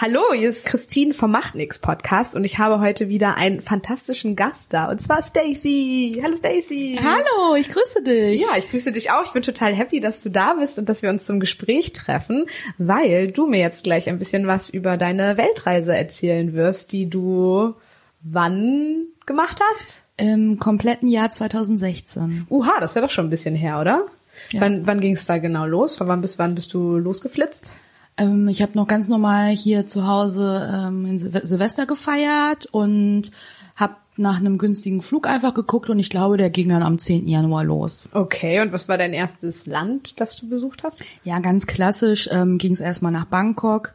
Hallo, hier ist Christine vom Macht nix Podcast und ich habe heute wieder einen fantastischen Gast da und zwar Stacy. Hallo Stacy. Hallo, ich grüße dich. Ja, ich grüße dich auch. Ich bin total happy, dass du da bist und dass wir uns zum Gespräch treffen, weil du mir jetzt gleich ein bisschen was über deine Weltreise erzählen wirst, die du wann gemacht hast? Im kompletten Jahr 2016. Uha, das ist ja doch schon ein bisschen her, oder? Ja. Wann, wann ging es da genau los? Von wann bis wann bist du losgeflitzt? Ähm, ich habe noch ganz normal hier zu Hause ähm, in Sil Silvester gefeiert und habe nach einem günstigen Flug einfach geguckt und ich glaube, der ging dann am 10. Januar los. Okay, und was war dein erstes Land, das du besucht hast? Ja, ganz klassisch ähm, ging es erstmal nach Bangkok.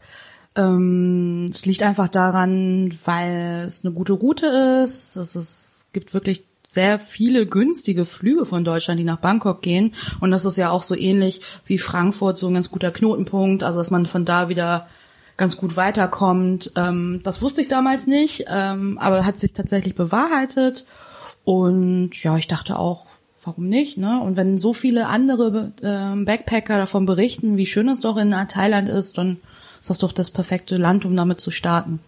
Ähm, es liegt einfach daran, weil es eine gute Route ist. Es ist, gibt wirklich sehr viele günstige Flüge von Deutschland, die nach Bangkok gehen. Und das ist ja auch so ähnlich wie Frankfurt, so ein ganz guter Knotenpunkt, also dass man von da wieder ganz gut weiterkommt. Ähm, das wusste ich damals nicht, ähm, aber hat sich tatsächlich bewahrheitet. Und ja, ich dachte auch, warum nicht? Ne? Und wenn so viele andere äh, Backpacker davon berichten, wie schön es doch in Thailand ist, dann ist das doch das perfekte Land, um damit zu starten.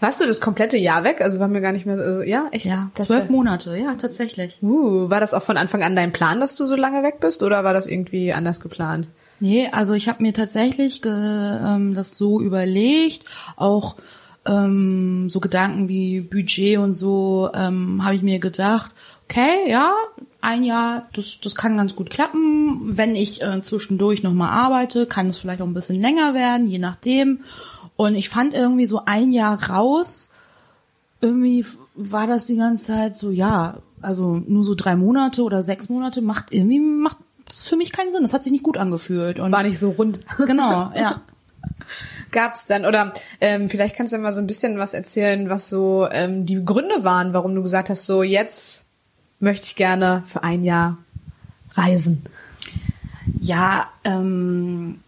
Warst du das komplette Jahr weg? Also war mir gar nicht mehr, so, ja, echt? Ja, zwölf Monate, ja, tatsächlich. Uh, war das auch von Anfang an dein Plan, dass du so lange weg bist oder war das irgendwie anders geplant? Nee, also ich habe mir tatsächlich ge, ähm, das so überlegt, auch ähm, so Gedanken wie Budget und so, ähm, habe ich mir gedacht, okay, ja, ein Jahr, das, das kann ganz gut klappen. Wenn ich äh, zwischendurch nochmal arbeite, kann es vielleicht auch ein bisschen länger werden, je nachdem. Und ich fand irgendwie so ein Jahr raus, irgendwie war das die ganze Zeit so, ja, also nur so drei Monate oder sechs Monate macht irgendwie, macht das für mich keinen Sinn. Das hat sich nicht gut angefühlt. Und war nicht so rund. Genau, ja. Gab's dann, oder ähm, vielleicht kannst du mal so ein bisschen was erzählen, was so ähm, die Gründe waren, warum du gesagt hast, so jetzt möchte ich gerne für ein Jahr reisen. Ja, ähm,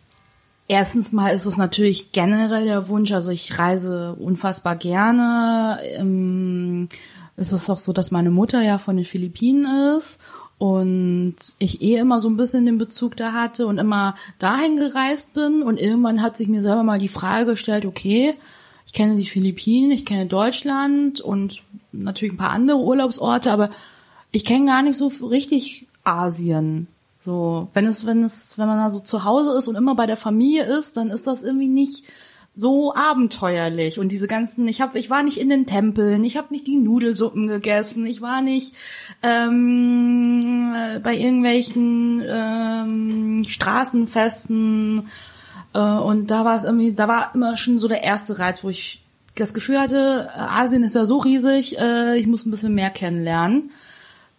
Erstens mal ist es natürlich generell der Wunsch, also ich reise unfassbar gerne. Ähm, es ist auch so, dass meine Mutter ja von den Philippinen ist und ich eh immer so ein bisschen den Bezug da hatte und immer dahin gereist bin und irgendwann hat sich mir selber mal die Frage gestellt, okay, ich kenne die Philippinen, ich kenne Deutschland und natürlich ein paar andere Urlaubsorte, aber ich kenne gar nicht so richtig Asien. So, wenn es, wenn es, wenn man da so zu Hause ist und immer bei der Familie ist, dann ist das irgendwie nicht so abenteuerlich. Und diese ganzen ich habe ich war nicht in den Tempeln ich habe nicht die Nudelsuppen gegessen ich war nicht ähm, bei irgendwelchen ähm, Straßenfesten äh, und da war es irgendwie da war immer schon so der erste Reiz wo ich das Gefühl hatte Asien ist ja so riesig äh, ich muss ein bisschen mehr kennenlernen.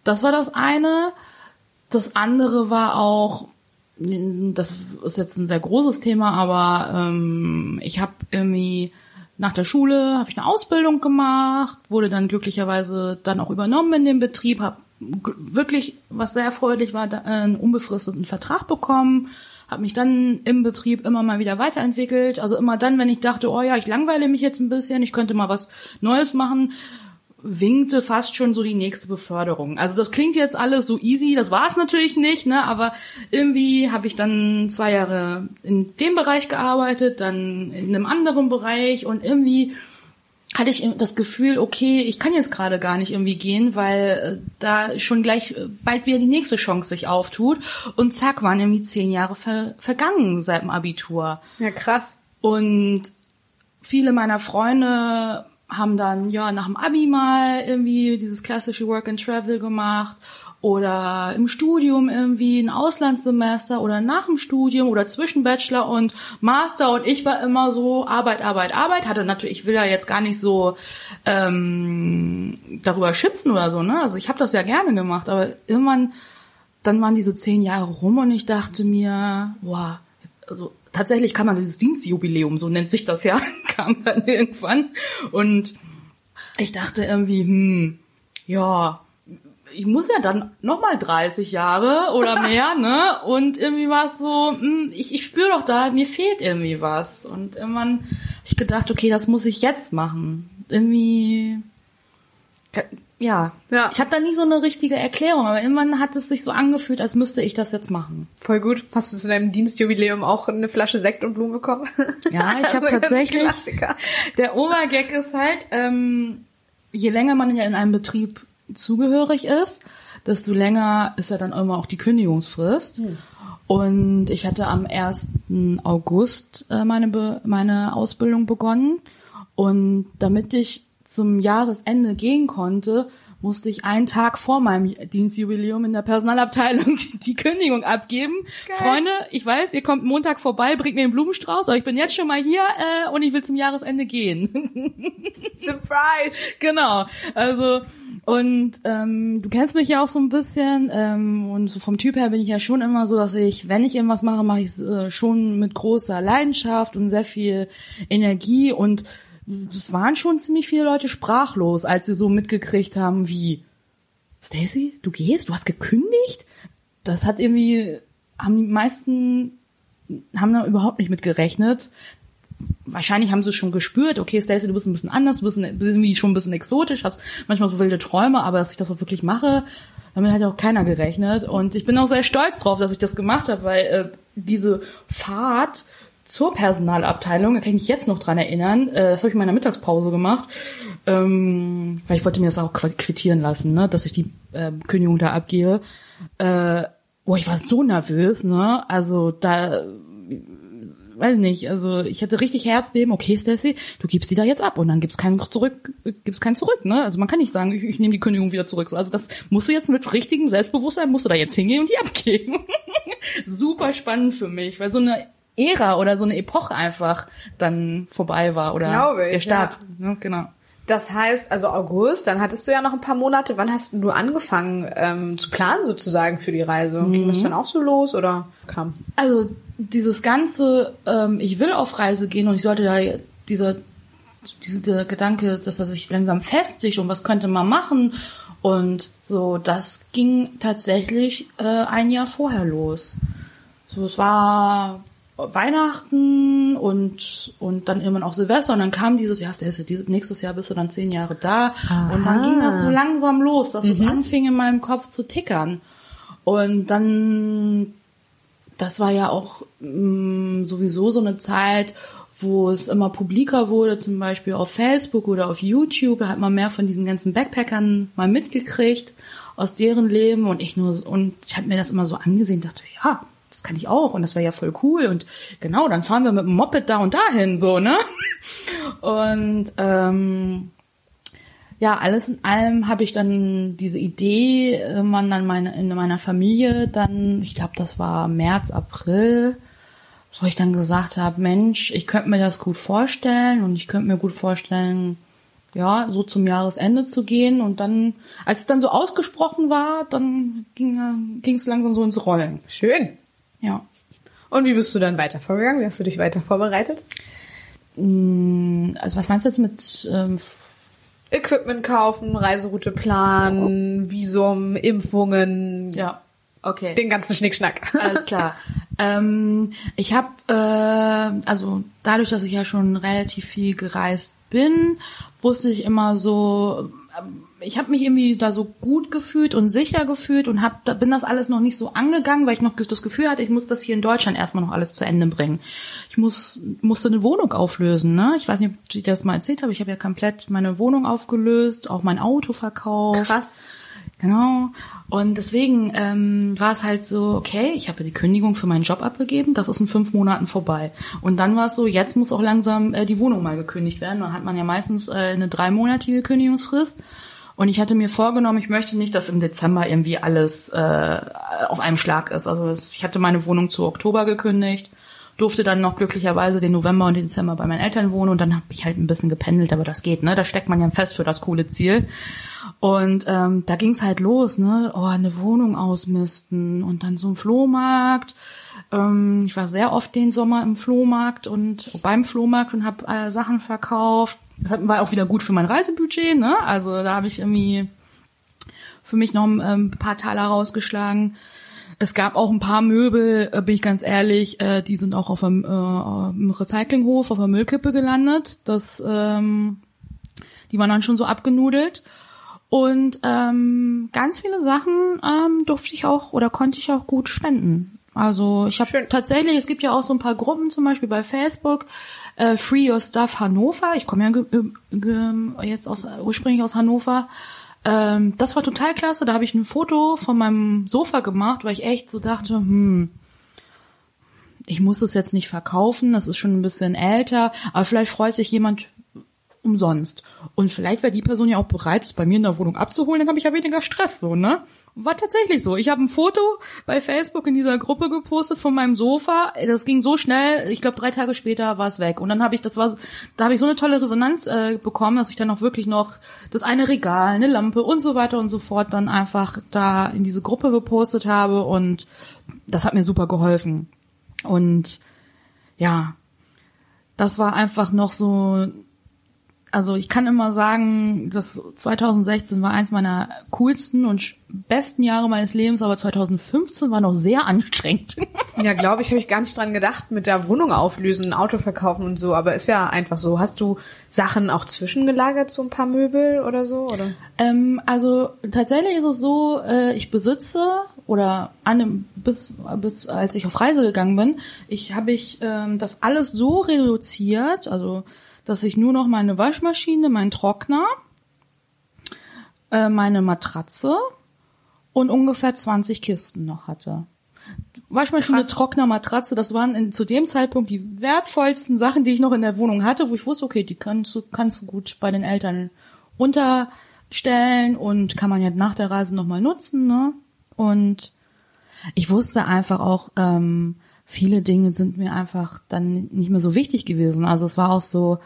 Das war das eine das andere war auch, das ist jetzt ein sehr großes Thema, aber ähm, ich habe irgendwie nach der Schule habe ich eine Ausbildung gemacht, wurde dann glücklicherweise dann auch übernommen in dem Betrieb, habe wirklich, was sehr erfreulich war, einen unbefristeten Vertrag bekommen, habe mich dann im Betrieb immer mal wieder weiterentwickelt. Also immer dann, wenn ich dachte, oh ja, ich langweile mich jetzt ein bisschen, ich könnte mal was Neues machen, winkte fast schon so die nächste Beförderung. Also das klingt jetzt alles so easy, das war es natürlich nicht, ne? Aber irgendwie habe ich dann zwei Jahre in dem Bereich gearbeitet, dann in einem anderen Bereich und irgendwie hatte ich das Gefühl, okay, ich kann jetzt gerade gar nicht irgendwie gehen, weil äh, da schon gleich äh, bald wieder die nächste Chance sich auftut. Und zack, waren irgendwie zehn Jahre ver vergangen seit dem Abitur. Ja, krass. Und viele meiner Freunde haben dann ja nach dem Abi mal irgendwie dieses klassische Work and Travel gemacht oder im Studium irgendwie ein Auslandssemester oder nach dem Studium oder zwischen Bachelor und Master und ich war immer so Arbeit, Arbeit, Arbeit. Hatte natürlich, ich will ja jetzt gar nicht so ähm, darüber schimpfen oder so, ne? Also ich habe das ja gerne gemacht, aber irgendwann dann waren diese zehn Jahre rum und ich dachte mir, wow, also tatsächlich kann man dieses Dienstjubiläum, so nennt sich das ja, kam dann irgendwann. Und ich dachte irgendwie, hm, ja, ich muss ja dann nochmal 30 Jahre oder mehr, ne? Und irgendwie war es so, hm, ich, ich spüre doch da, mir fehlt irgendwie was. Und irgendwann habe ich gedacht, okay, das muss ich jetzt machen. Irgendwie ja, Ja. ich habe da nie so eine richtige Erklärung, aber irgendwann hat es sich so angefühlt, als müsste ich das jetzt machen. Voll gut. Hast du zu deinem Dienstjubiläum auch eine Flasche Sekt und Blumen bekommen? Ja, ich habe Also tatsächlich. Der Obergag ist halt, ähm, je länger man ja in einem Betrieb zugehörig ist, desto länger ist ja dann immer auch die Kündigungsfrist. Und ich hatte am 1. August äh, meine, Be meine Ausbildung begonnen. Und damit ich zum Jahresende gehen konnte, musste ich einen Tag vor meinem Dienstjubiläum in der Personalabteilung die Kündigung abgeben. Freunde, ich weiß, ihr kommt Montag vorbei, bringt mir einen Blumenstrauß, aber ich bin jetzt schon mal hier äh, und ich will zum Jahresende gehen. Surprise! genau. Also und ähm, du kennst mich ja auch so ein bisschen ähm, und so vom Typ her bin ich ja schon immer so, dass ich, wenn ich irgendwas mache, mache ich es äh, schon mit großer Leidenschaft und sehr viel Energie und es waren schon ziemlich viele Leute sprachlos, als sie so mitgekriegt haben, wie Stacy, du gehst, du hast gekündigt? Das hat irgendwie haben die meisten haben da überhaupt nicht mit gerechnet. Wahrscheinlich haben sie schon gespürt, okay, Stacey, du bist ein bisschen anders, du bist irgendwie schon ein bisschen exotisch, hast manchmal so wilde Träume, aber dass ich das auch wirklich mache, damit hat ja auch keiner gerechnet. Und ich bin auch sehr stolz drauf, dass ich das gemacht habe, weil äh, diese Fahrt zur Personalabteilung, da kann ich mich jetzt noch dran erinnern, äh, das habe ich in meiner Mittagspause gemacht, ähm, weil ich wollte mir das auch qu- quittieren lassen, ne, dass ich die äh, Kündigung da abgebe. Äh, boah, ich war so nervös, ne? Also da weiß nicht, also ich hatte richtig Herzbeben, okay, Stacy, du gibst die da jetzt ab und dann gibt's keinen zurück, gibt's keinen zurück, ne? Also man kann nicht sagen, ich, ich nehme die Kündigung wieder zurück. So, Also das musst du jetzt mit richtigem Selbstbewusstsein, musst du da jetzt hingehen und die abgeben. Super spannend für mich, weil so eine Ära oder so eine Epoche einfach dann vorbei war oder Glaube ich, der Start, ne? genau. Das heißt, also August, dann hattest du ja noch ein paar Monate. Wann hast du angefangen ähm, zu planen sozusagen für die Reise? Ging Mhm. das dann auch so los oder kam? Also dieses ganze, ähm, ich will auf Reise gehen und ich sollte da dieser, dieser Gedanke, dass er sich langsam festigt und was könnte man machen und so, das ging tatsächlich äh, ein Jahr vorher los. So, es war Weihnachten und und dann irgendwann auch Silvester. Und dann kam dieses Jahr, dieses, nächstes Jahr bist du dann zehn Jahre da. Und dann ging das so langsam los, dass es anfing in meinem Kopf zu tickern. Und dann das war ja auch mh, sowieso so eine Zeit, wo es immer publiker wurde, zum Beispiel auf Facebook oder auf YouTube. Da hat man mehr von diesen ganzen Backpackern mal mitgekriegt aus deren Leben. Und ich nur und ich habe mir das immer so angesehen, dachte ja, das kann ich auch und das wäre ja voll cool und genau, dann fahren wir mit dem Moped da und dahin so ne und ähm, ja, alles in allem habe ich dann diese Idee, äh, man dann meine, in meiner Familie dann, ich glaube, das war März, April, wo ich dann gesagt habe, Mensch, ich könnte mir das gut vorstellen und ich könnte mir gut vorstellen, ja, so zum Jahresende zu gehen und dann, als es dann so ausgesprochen war, dann ging es langsam so ins Rollen. Schön. Ja. Und wie bist du dann weiter vorgegangen? Wie hast du dich weiter vorbereitet? Mm, Also was meinst du jetzt mit ähm, Equipment kaufen, Reiseroute planen, Visum, Impfungen, ja, okay. den ganzen Schnickschnack. Alles klar. ähm, ich habe, äh, also dadurch, dass ich ja schon relativ viel gereist bin, wusste ich immer so, ähm, ich habe mich irgendwie da so gut gefühlt und sicher gefühlt und hab, da bin das alles noch nicht so angegangen, weil ich noch das Gefühl hatte, ich muss das hier in Deutschland erstmal noch alles zu Ende bringen. Ich muss musste eine Wohnung auflösen, ne? Ich weiß nicht, ob ich das mal erzählt habe. Ich habe ja komplett meine Wohnung aufgelöst, auch mein Auto verkauft. Krass. Genau. Und deswegen ähm, war es halt so, okay, ich habe die Kündigung für meinen Job abgegeben, das ist in fünf Monaten vorbei. Und dann war es so, jetzt muss auch langsam äh, die Wohnung mal gekündigt werden. Dann hat man ja meistens äh, eine dreimonatige Kündigungsfrist. Und ich hatte mir vorgenommen, ich möchte nicht, dass im Dezember irgendwie alles äh, auf einem Schlag ist. Also ich hatte meine Wohnung zu Oktober gekündigt, durfte dann noch glücklicherweise den November und den Dezember bei meinen Eltern wohnen und dann habe ich halt ein bisschen gependelt, aber das geht, ne? Da steckt man ja fest für das coole Ziel. Und ähm, da ging's halt los, ne? Oh, eine Wohnung ausmisten und dann so ein Flohmarkt. Ähm, ich war sehr oft den Sommer im Flohmarkt und beim Flohmarkt und habe äh, Sachen verkauft. Das war auch wieder gut für mein Reisebudget, ne? Also da habe ich irgendwie für mich noch ein ähm, paar Taler rausgeschlagen. Es gab auch ein paar Möbel, äh, bin ich ganz ehrlich, äh, die sind auch auf dem äh, Recyclinghof, auf der Müllkippe gelandet. Das, ähm, die waren dann schon so abgenudelt. Und ähm, ganz viele Sachen ähm, durfte ich auch oder konnte ich auch gut spenden. Also ich habe tatsächlich, es gibt ja auch so ein paar Gruppen, zum Beispiel bei Facebook, äh, Free Your Stuff Hannover. Ich komme ja ge jetzt aus ursprünglich aus Hannover. Ähm, das war total klasse. Da habe ich ein Foto von meinem Sofa gemacht, weil ich echt so dachte, hm, ich muss es jetzt nicht verkaufen, das ist schon ein bisschen älter, aber vielleicht freut sich jemand umsonst. Und vielleicht wäre die Person ja auch bereit, es bei mir in der Wohnung abzuholen, dann habe ich ja weniger Stress so, ne? War tatsächlich so. Ich habe ein Foto bei Facebook in dieser Gruppe gepostet von meinem Sofa. Das ging so schnell. Ich glaube, drei Tage später war es weg. Und dann habe ich, das war, da habe ich so eine tolle Resonanz äh, bekommen, dass ich dann auch wirklich noch das eine Regal, eine Lampe und so weiter und so fort dann einfach da in diese Gruppe gepostet habe. Und das hat mir super geholfen. Und ja, das war einfach noch so also ich kann immer sagen, dass 2016 war eins meiner coolsten und besten Jahre meines Lebens, aber 2015 war noch sehr anstrengend. Ja, glaube ich, habe ich gar nicht dran gedacht, mit der Wohnung auflösen, Auto verkaufen und so, aber ist ja einfach so. Hast du Sachen auch zwischengelagert, so ein paar Möbel oder so, oder? Ähm, also tatsächlich ist es so, äh, ich besitze oder an bis, bis als ich auf Reise gegangen bin, ich habe ich ähm, das alles so reduziert, also dass ich nur noch meine Waschmaschine, meinen Trockner, äh, meine Matratze und ungefähr 20 Kisten noch hatte. Waschmaschine, Krass. Trockner, Matratze, das waren in, zu dem Zeitpunkt die wertvollsten Sachen, die ich noch in der Wohnung hatte, wo ich wusste, okay, die kannst du, kannst du gut bei den Eltern unterstellen und kann man ja nach der Reise nochmal nutzen, ne? Und ich wusste einfach auch, ähm, viele Dinge sind mir einfach dann nicht mehr so wichtig gewesen. Also es war auch so,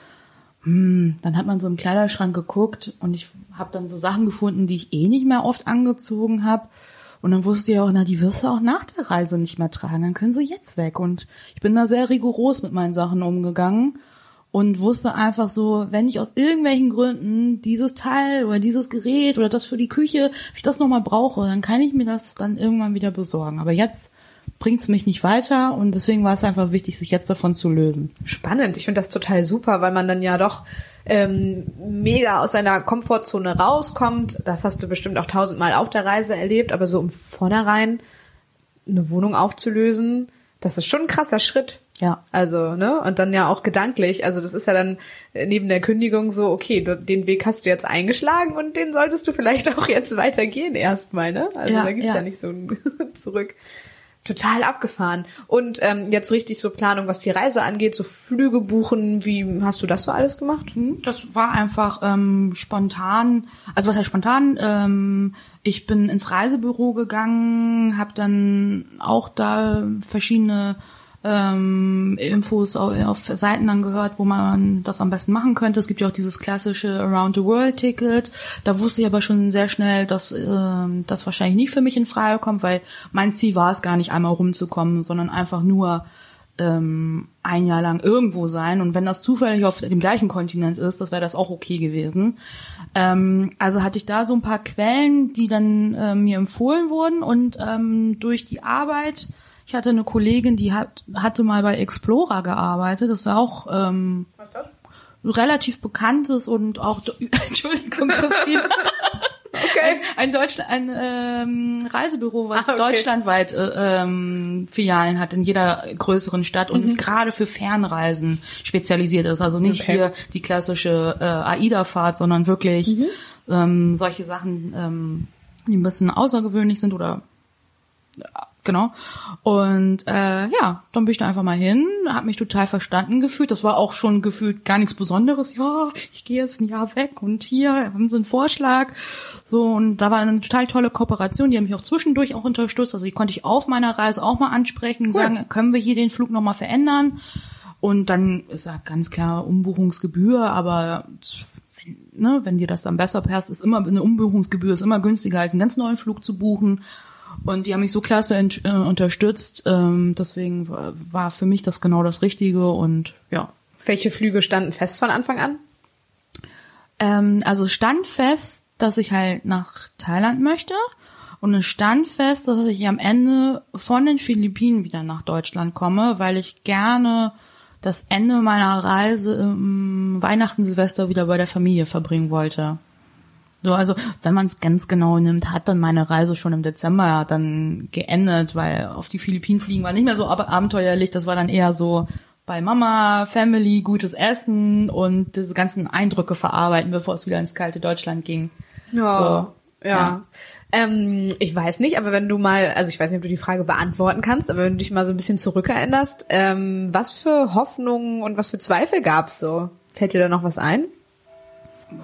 hm, dann hat man so im Kleiderschrank geguckt und ich habe dann so Sachen gefunden, die ich eh nicht mehr oft angezogen habe. Und dann wusste ich auch, na, die wirst du auch nach der Reise nicht mehr tragen, dann können sie jetzt weg. Und ich bin da sehr rigoros mit meinen Sachen umgegangen und wusste einfach so, wenn ich aus irgendwelchen Gründen dieses Teil oder dieses Gerät oder das für die Küche, wenn ich das nochmal brauche, dann kann ich mir das dann irgendwann wieder besorgen. Aber jetzt bringt's mich nicht weiter und deswegen war es einfach wichtig, sich jetzt davon zu lösen. Spannend, ich finde das total super, weil man dann ja doch ähm, mega aus seiner Komfortzone rauskommt. Das hast du bestimmt auch tausendmal auf der Reise erlebt, aber so im Vornherein eine Wohnung aufzulösen, das ist schon ein krasser Schritt. Ja. Also, ne? Und dann ja auch gedanklich. Also, das ist ja dann neben der Kündigung so, okay, du, den Weg hast du jetzt eingeschlagen und den solltest du vielleicht auch jetzt weitergehen erstmal, ne? Also, ja, da gibt's ja. ja nicht so ein Zurück. Total abgefahren. Und ähm, jetzt richtig so Planung, was die Reise angeht, so Flüge buchen, wie hast du das so alles gemacht? Hm, das war einfach ähm, spontan, also was heißt spontan? Ähm, ich bin ins Reisebüro gegangen, habe dann auch da verschiedene ähm, Infos auf, auf Seiten dann gehört, wo man das am besten machen könnte. Es gibt ja auch dieses klassische Around the World Ticket. Da wusste ich aber schon sehr schnell, dass äh, das wahrscheinlich nicht für mich in Frage kommt, weil mein Ziel war es gar nicht einmal rumzukommen, sondern einfach nur ähm, ein Jahr lang irgendwo sein. Und wenn das zufällig auf dem gleichen Kontinent ist, das wäre das auch okay gewesen. Ähm, also hatte ich da so ein paar Quellen, die dann äh, mir empfohlen wurden und ähm, durch die Arbeit ich hatte eine Kollegin, die hat, hatte mal bei Explorer gearbeitet. Das ist auch ähm, relativ bekanntes und auch Entschuldigung, Christine. Okay. Ein, ein, Deutsch, ein ähm, Reisebüro, was ah, okay. deutschlandweit äh, ähm, Filialen hat in jeder größeren Stadt und mhm. gerade für Fernreisen spezialisiert ist. Also nicht okay. hier die klassische äh, AIDA-Fahrt, sondern wirklich mhm. ähm, solche Sachen, ähm, die ein bisschen außergewöhnlich sind oder Genau. Und äh, ja, dann bin ich da einfach mal hin, habe mich total verstanden gefühlt. Das war auch schon gefühlt gar nichts Besonderes. Ja, ich gehe jetzt ein Jahr weg und hier haben sie einen Vorschlag. So, und da war eine total tolle Kooperation, die haben mich auch zwischendurch auch unterstützt. Also die konnte ich auf meiner Reise auch mal ansprechen und cool. sagen, können wir hier den Flug nochmal verändern? Und dann ist ja ganz klar Umbuchungsgebühr, aber wenn, ne, wenn dir das dann besser passt, ist immer eine Umbuchungsgebühr ist immer günstiger als einen ganz neuen Flug zu buchen. Und die haben mich so klasse äh, unterstützt. Ähm, deswegen war für mich das genau das Richtige und ja. Welche Flüge standen fest von Anfang an? Ähm, also stand fest, dass ich halt nach Thailand möchte. Und es stand fest, dass ich am Ende von den Philippinen wieder nach Deutschland komme, weil ich gerne das Ende meiner Reise im Weihnachten, Silvester wieder bei der Familie verbringen wollte. So, also wenn man es ganz genau nimmt, hat dann meine Reise schon im Dezember dann geendet, weil auf die Philippinen fliegen war nicht mehr so ab abenteuerlich. Das war dann eher so bei Mama, Family, gutes Essen und diese ganzen Eindrücke verarbeiten, bevor es wieder ins kalte Deutschland ging. Ja. So, ja. ja. Ähm, ich weiß nicht, aber wenn du mal, also ich weiß nicht, ob du die Frage beantworten kannst, aber wenn du dich mal so ein bisschen zurückerinnerst, ähm, was für Hoffnungen und was für Zweifel gab's so? Fällt dir da noch was ein?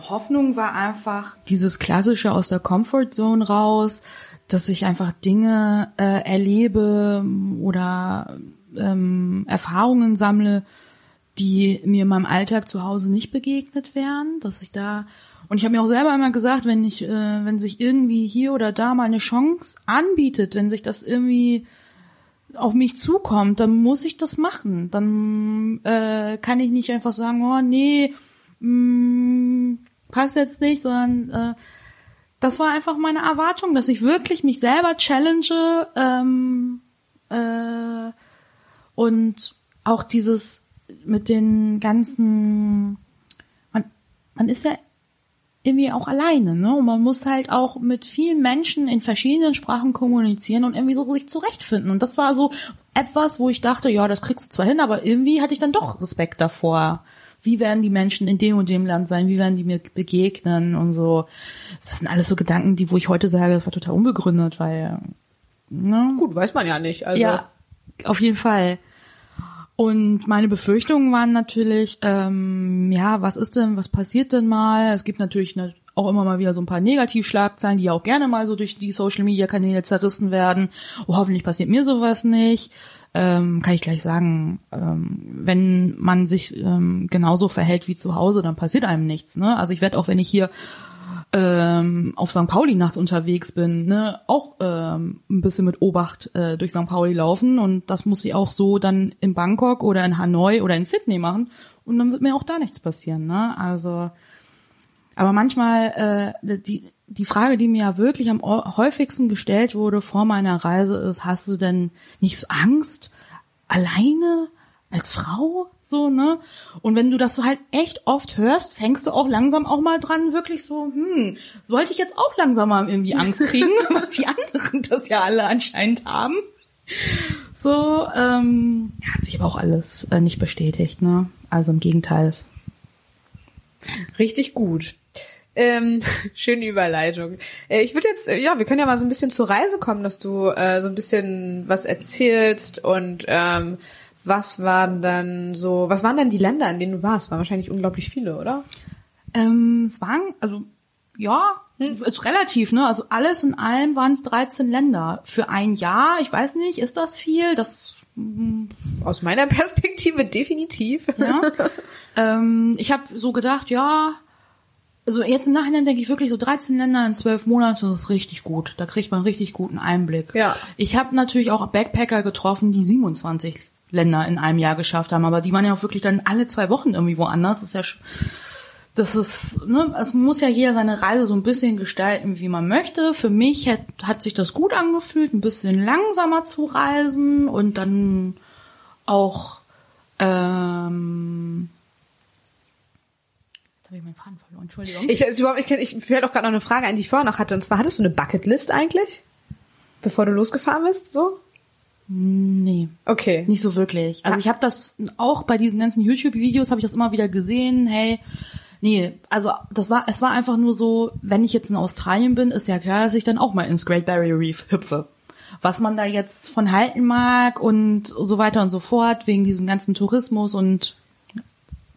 Hoffnung war einfach dieses klassische aus der Comfortzone raus, dass ich einfach Dinge äh, erlebe oder ähm, Erfahrungen sammle, die mir in meinem Alltag zu Hause nicht begegnet wären, dass ich da und ich habe mir auch selber einmal gesagt, wenn ich, äh, wenn sich irgendwie hier oder da mal eine Chance anbietet, wenn sich das irgendwie auf mich zukommt, dann muss ich das machen. Dann äh, kann ich nicht einfach sagen, oh nee, mh, passt jetzt nicht, sondern äh, das war einfach meine Erwartung, dass ich wirklich mich selber challenge ähm, äh, und auch dieses mit den ganzen, man, man ist ja irgendwie auch alleine, ne? Und man muss halt auch mit vielen Menschen in verschiedenen Sprachen kommunizieren und irgendwie so sich zurechtfinden. Und das war so etwas, wo ich dachte, ja, das kriegst du zwar hin, aber irgendwie hatte ich dann doch Respekt davor. Wie werden die Menschen in dem und dem Land sein? Wie werden die mir begegnen und so? Das sind alles so Gedanken, die, wo ich heute sage, das war total unbegründet, weil, ne? Gut, weiß man ja nicht. Also Ja, auf jeden Fall. Und meine Befürchtungen waren natürlich, ähm, ja, was ist denn, was passiert denn mal? Es gibt natürlich ne, auch immer mal wieder so ein paar Negativschlagzeilen, die ja auch gerne mal so durch die Social-Media-Kanäle zerrissen werden. Oh, hoffentlich passiert mir sowas nicht. Ähm, kann ich gleich sagen, ähm, wenn man sich ähm, genauso verhält wie zu Hause, dann passiert einem nichts. Ne? Also ich werde auch, wenn ich hier ähm, auf St. Pauli nachts unterwegs bin, ne, auch ähm, ein bisschen mit Obacht äh, durch St. Pauli laufen und das muss ich auch so dann in Bangkok oder in Hanoi oder in Sydney machen und dann wird mir auch da nichts passieren, ne? Also aber manchmal äh, die die Frage, die mir ja wirklich am häufigsten gestellt wurde vor meiner Reise ist, hast du denn nicht so Angst alleine als Frau so, ne? Und wenn du das so halt echt oft hörst, fängst du auch langsam auch mal dran, wirklich so, hm, sollte ich jetzt auch langsam mal irgendwie Angst kriegen, weil die anderen das ja alle anscheinend haben. So, ähm, hat sich aber auch alles äh, nicht bestätigt, ne? Also im Gegenteil. Richtig gut. Ähm, schöne Überleitung. Äh, ich würde jetzt, äh, ja, wir können ja mal so ein bisschen zur Reise kommen, dass du äh, so ein bisschen was erzählst und ähm, was waren dann so, was waren denn die Länder, in denen du warst? Waren wahrscheinlich unglaublich viele, oder? Ähm, es waren, also ja, ist relativ, ne? Also alles in allem waren es 13 Länder. Für ein Jahr, ich weiß nicht, ist das viel? Das Aus meiner Perspektive definitiv. Ja. ähm, ich habe so gedacht, ja, also jetzt im Nachhinein denke ich wirklich so 13 Länder in 12 Monaten, das ist richtig gut. Da kriegt man richtig guten Einblick. Ja. Ich habe natürlich auch Backpacker getroffen, die 27 Länder in einem Jahr geschafft haben, aber die waren ja auch wirklich dann alle zwei Wochen irgendwie woanders. Das ist ja, das ist, ne, es muss ja jeder seine Reise so ein bisschen gestalten, wie man möchte. Für mich hat, hat sich das gut angefühlt, ein bisschen langsamer zu reisen und dann auch ähm, jetzt habe ich meinen Faden verloren, Entschuldigung. Ich, ist überhaupt, ich, ich fällt auch gerade noch eine Frage ein, die ich vorher noch hatte. Und zwar, hattest du eine Bucketlist eigentlich? Bevor du losgefahren bist, so? nee, Okay. nicht so wirklich. Also ich habe das auch bei diesen ganzen YouTube-Videos habe ich das immer wieder gesehen. Hey, nee, also das war, es war einfach nur so, wenn ich jetzt in Australien bin, ist ja klar, dass ich dann auch mal ins Great Barrier Reef hüpfe. Was man da jetzt von halten mag und so weiter und so fort wegen diesem ganzen Tourismus und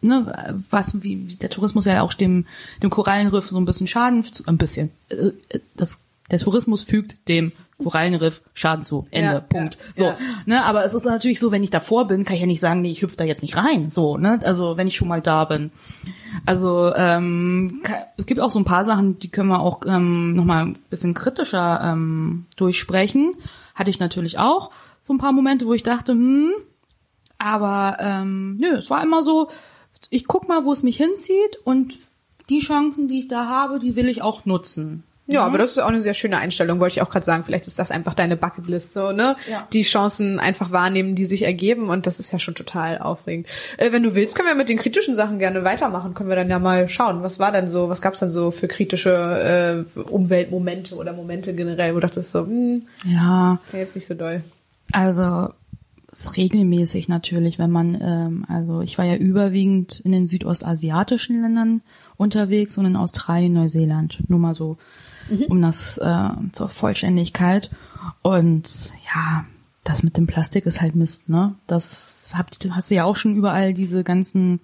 ne, was wie wie der Tourismus ja auch dem dem Korallenriff so ein bisschen Schaden zu, ein bisschen äh, das der Tourismus fügt dem Korallenriff Schaden zu. Ende. Ja, Punkt. ja, so, ja. ne, aber es ist natürlich so, wenn ich davor bin, kann ich ja nicht sagen, nee, ich hüpfe da jetzt nicht rein. So, ne, also wenn ich schon mal da bin. Also ähm, es gibt auch so ein paar Sachen, die können wir auch ähm, noch mal ein bisschen kritischer ähm, durchsprechen. Hatte ich natürlich auch so ein paar Momente, wo ich dachte, hm, aber ähm, nö, es war immer so, ich guck mal, wo es mich hinzieht und die Chancen, die ich da habe, die will ich auch nutzen. Ja, aber das ist auch eine sehr schöne Einstellung, wollte ich auch gerade sagen. Vielleicht ist das einfach deine Bucketlist so, ne? Ja. Die Chancen einfach wahrnehmen, die sich ergeben und das ist ja schon total aufregend. Äh, wenn du willst, können wir mit den kritischen Sachen gerne weitermachen. Können wir dann ja mal schauen, was war denn so, was gab's dann so für kritische äh, Umweltmomente oder Momente generell, wo du dachtest so, hm, Ja, jetzt nicht so doll. Also ist regelmäßig natürlich, wenn man, ähm, also ich war ja überwiegend in den südostasiatischen Ländern unterwegs und in Australien, Neuseeland, nur mal so, um das äh, zur Vollständigkeit. Und ja, das mit dem Plastik ist halt Mist, ne? Das habt, hast du ja auch schon überall diese ganzen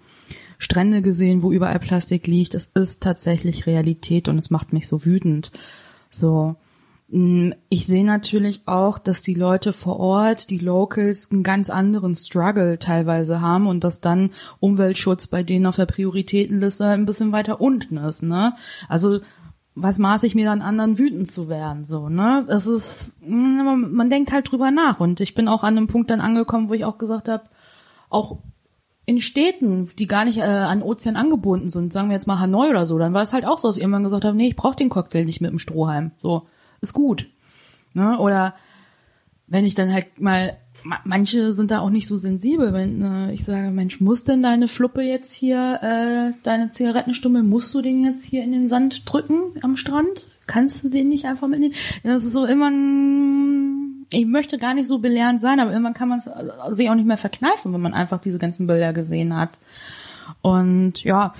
Strände gesehen, wo überall Plastik liegt. Es ist tatsächlich Realität und es macht mich so wütend. So. Mm, Ich sehe natürlich auch, dass die Leute vor Ort, die Locals, einen ganz anderen Struggle teilweise haben und dass dann Umweltschutz bei denen auf der Prioritätenliste ein bisschen weiter unten ist, ne? Also was maß ich mir dann anderen wütend zu werden, so, ne? Es ist, mm, man, denkt halt drüber nach und ich bin auch an einem Punkt dann angekommen, wo ich auch gesagt habe, auch in Städten, die gar nicht äh, an Ozean angebunden sind, sagen wir jetzt mal Hanoi oder so, dann war es halt auch so, dass ich irgendwann gesagt habe, nee, ich brauche den Cocktail nicht mit dem Strohhalm. So, ist gut. Ne? Oder wenn ich dann halt mal, ma- manche sind da auch nicht so sensibel, wenn äh, ich sage, Mensch, muss denn deine Fluppe jetzt hier, äh, deine Zigarettenstummel, musst du den jetzt hier in den Sand drücken am Strand? Kannst du den nicht einfach mitnehmen? Das ist so immer ein, ich möchte gar nicht so belehrend sein, aber irgendwann kann man es sich auch nicht mehr verkneifen, wenn man einfach diese ganzen Bilder gesehen hat. Und ja,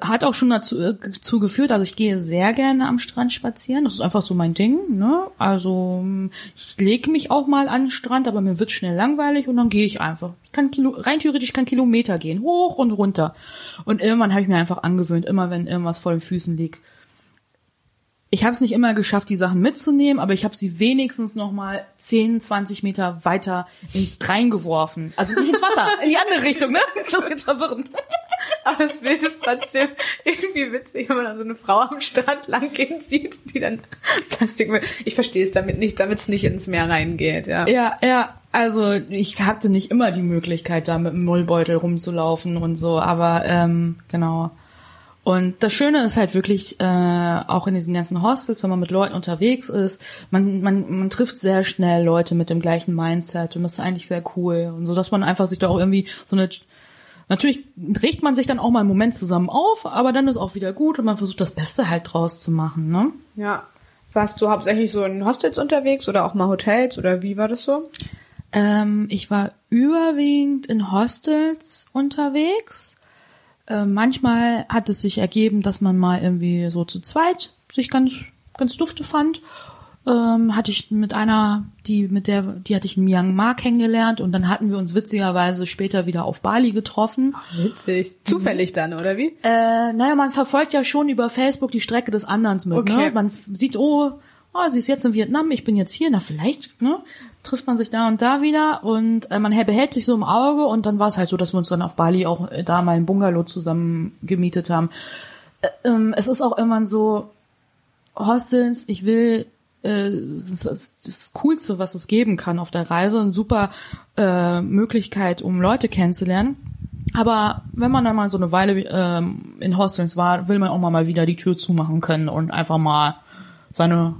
hat auch schon dazu, äh, dazu geführt, also ich gehe sehr gerne am Strand spazieren. Das ist einfach so mein Ding. Ne? Also ich lege mich auch mal an den Strand, aber mir wird schnell langweilig und dann gehe ich einfach. Ich kann Kilo, rein theoretisch kann Kilometer gehen, hoch und runter. Und irgendwann habe ich mir einfach angewöhnt, immer wenn irgendwas vor den Füßen liegt. Ich habe es nicht immer geschafft, die Sachen mitzunehmen, aber ich habe sie wenigstens noch mal 10, 20 Meter weiter in, reingeworfen. Also nicht ins Wasser, in die andere Richtung, ne? Das ist jetzt verwirrend. Aber das Bild ist trotzdem irgendwie witzig, wenn man dann so eine Frau am Strand lang gehen sieht, die dann Plastikmüll. Ich verstehe es damit nicht, damit es nicht ins Meer reingeht, ja. Ja, ja. Also ich hatte nicht immer die Möglichkeit, da mit dem Mullbeutel rumzulaufen und so, aber ähm, genau. Und das Schöne ist halt wirklich äh, auch in diesen ganzen Hostels, wenn man mit Leuten unterwegs ist, man, man, man trifft sehr schnell Leute mit dem gleichen Mindset und das ist eigentlich sehr cool. Und so, dass man einfach sich da auch irgendwie so eine Natürlich regt man sich dann auch mal einen Moment zusammen auf, aber dann ist auch wieder gut und man versucht das Beste halt draus zu machen, ne? Ja. Warst du hauptsächlich so in Hostels unterwegs oder auch mal Hotels oder wie war das so? Ähm, ich war überwiegend in Hostels unterwegs. Äh, manchmal hat es sich ergeben, dass man mal irgendwie so zu zweit sich ganz, ganz dufte fand. Ähm, hatte ich mit einer, die mit der, die hatte ich in Myanmar kennengelernt und dann hatten wir uns witzigerweise später wieder auf Bali getroffen. Witzig. Zufällig dann, oder wie? Äh, naja, man verfolgt ja schon über Facebook die Strecke des anderen mit. Okay. Ne? Man sieht, oh, oh, sie ist jetzt in Vietnam, ich bin jetzt hier, na vielleicht, ne? Trifft man sich da und da wieder und äh, man hä- behält sich so im Auge und dann war es halt so, dass wir uns dann auf Bali auch äh, da mal ein Bungalow zusammen gemietet haben. Äh, ähm, es ist auch irgendwann so, Hostels, ich will äh, das das Coolste, was es geben kann auf der Reise, eine super äh, Möglichkeit, um Leute kennenzulernen. Aber wenn man dann mal so eine Weile ähm, in Hostels war, will man auch mal wieder die Tür zumachen können und einfach mal seine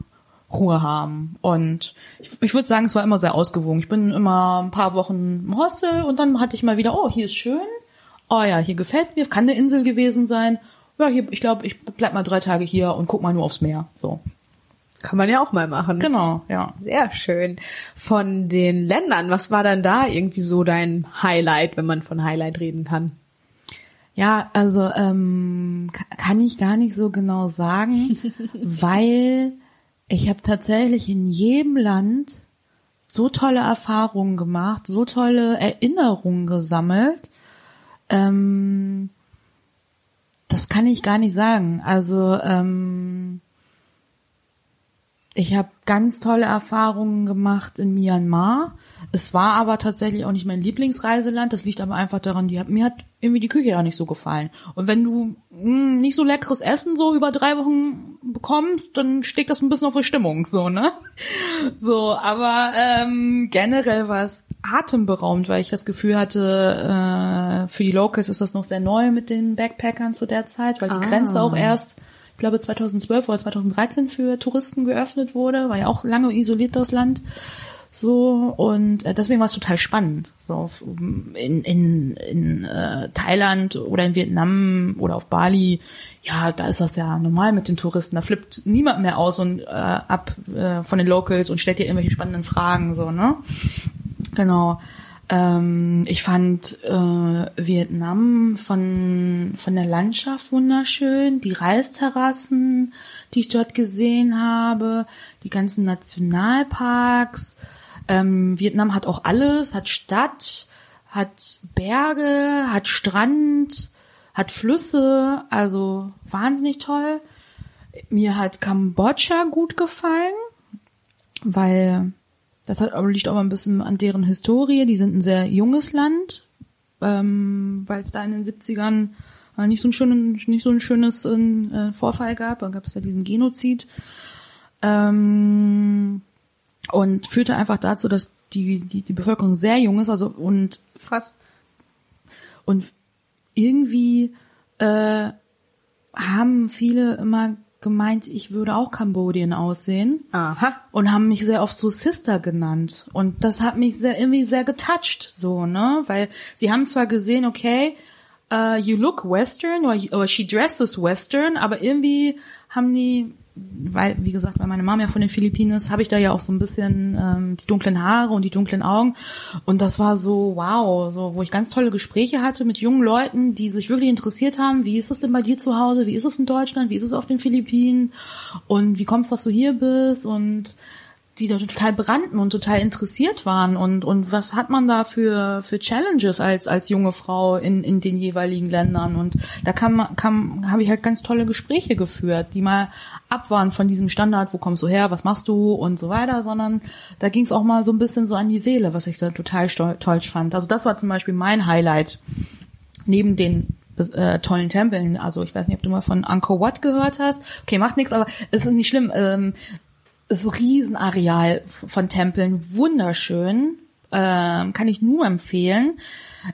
Ruhe haben. Und ich, ich würde sagen, es war immer sehr ausgewogen. Ich bin immer ein paar Wochen im Hostel und dann hatte ich mal wieder, oh, hier ist schön. Oh ja, hier gefällt mir, kann eine Insel gewesen sein. Ja, hier, ich glaube, ich bleib mal drei Tage hier und guck mal nur aufs Meer. So. Kann man ja auch mal machen. Genau, ja. Sehr schön. Von den Ländern, was war dann da irgendwie so dein Highlight, wenn man von Highlight reden kann? Ja, also ähm, ka- kann ich gar nicht so genau sagen, weil ich habe tatsächlich in jedem Land so tolle Erfahrungen gemacht, so tolle Erinnerungen gesammelt. Ähm, das kann ich gar nicht sagen. Also ähm, ich habe ganz tolle Erfahrungen gemacht in Myanmar. Es war aber tatsächlich auch nicht mein Lieblingsreiseland. Das liegt aber einfach daran, die hat, mir hat irgendwie die Küche da nicht so gefallen. Und wenn du mh, nicht so leckeres Essen so über drei Wochen bekommst, dann steckt das ein bisschen auf die Stimmung, so ne? So, aber ähm, generell war es atemberaubend, weil ich das Gefühl hatte, äh, für die Locals ist das noch sehr neu mit den Backpackern zu der Zeit, weil die Ah. Grenze auch erst glaube 2012 oder 2013 für Touristen geöffnet wurde, war ja auch lange isoliert das Land. So, und äh, deswegen war es total spannend. So in, in, in äh, Thailand oder in Vietnam oder auf Bali, ja, da ist das ja normal mit den Touristen. Da flippt niemand mehr aus und äh, ab äh, von den Locals und stellt dir irgendwelche spannenden Fragen, so, ne? Genau. Ähm, ich fand äh, Vietnam von, von der Landschaft wunderschön, die Reisterrassen, die ich dort gesehen habe, die ganzen Nationalparks. Ähm, Vietnam hat auch alles, hat Stadt, hat Berge, hat Strand, hat Flüsse, also wahnsinnig toll. Mir hat Kambodscha gut gefallen, weil das hat, liegt auch ein bisschen an deren Historie. Die sind ein sehr junges Land, ähm, weil es da in den 70ern nicht so ein schönes, nicht so ein schönes äh, Vorfall gab. Da gab es ja diesen Genozid. Ähm, und führte einfach dazu, dass die, die, die Bevölkerung sehr jung ist, also und fast und irgendwie äh, haben viele immer gemeint, ich würde auch Kambodien aussehen. Aha. Und haben mich sehr oft so Sister genannt. Und das hat mich sehr, irgendwie sehr getoucht, so, ne? Weil sie haben zwar gesehen, okay, uh, you look Western, or, or she dresses Western, aber irgendwie haben die weil, wie gesagt, weil meine Mama ja von den Philippinen ist, habe ich da ja auch so ein bisschen ähm, die dunklen Haare und die dunklen Augen. Und das war so, wow, so, wo ich ganz tolle Gespräche hatte mit jungen Leuten, die sich wirklich interessiert haben, wie ist es denn bei dir zu Hause, wie ist es in Deutschland, wie ist es auf den Philippinen und wie kommst du, dass du hier bist? Und die da total brannten und total interessiert waren. Und und was hat man da für für Challenges als als junge Frau in in den jeweiligen Ländern? Und da kam kam habe ich halt ganz tolle Gespräche geführt, die mal ab waren von diesem Standard, wo kommst du her, was machst du und so weiter, sondern da ging es auch mal so ein bisschen so an die Seele, was ich da total toll fand. Also das war zum Beispiel mein Highlight neben den äh, tollen Tempeln. Also ich weiß nicht, ob du mal von Angkor Wat gehört hast. Okay, macht nichts, aber es ist nicht schlimm. Ähm, ist ein Riesenareal von Tempeln, wunderschön, ähm, kann ich nur empfehlen.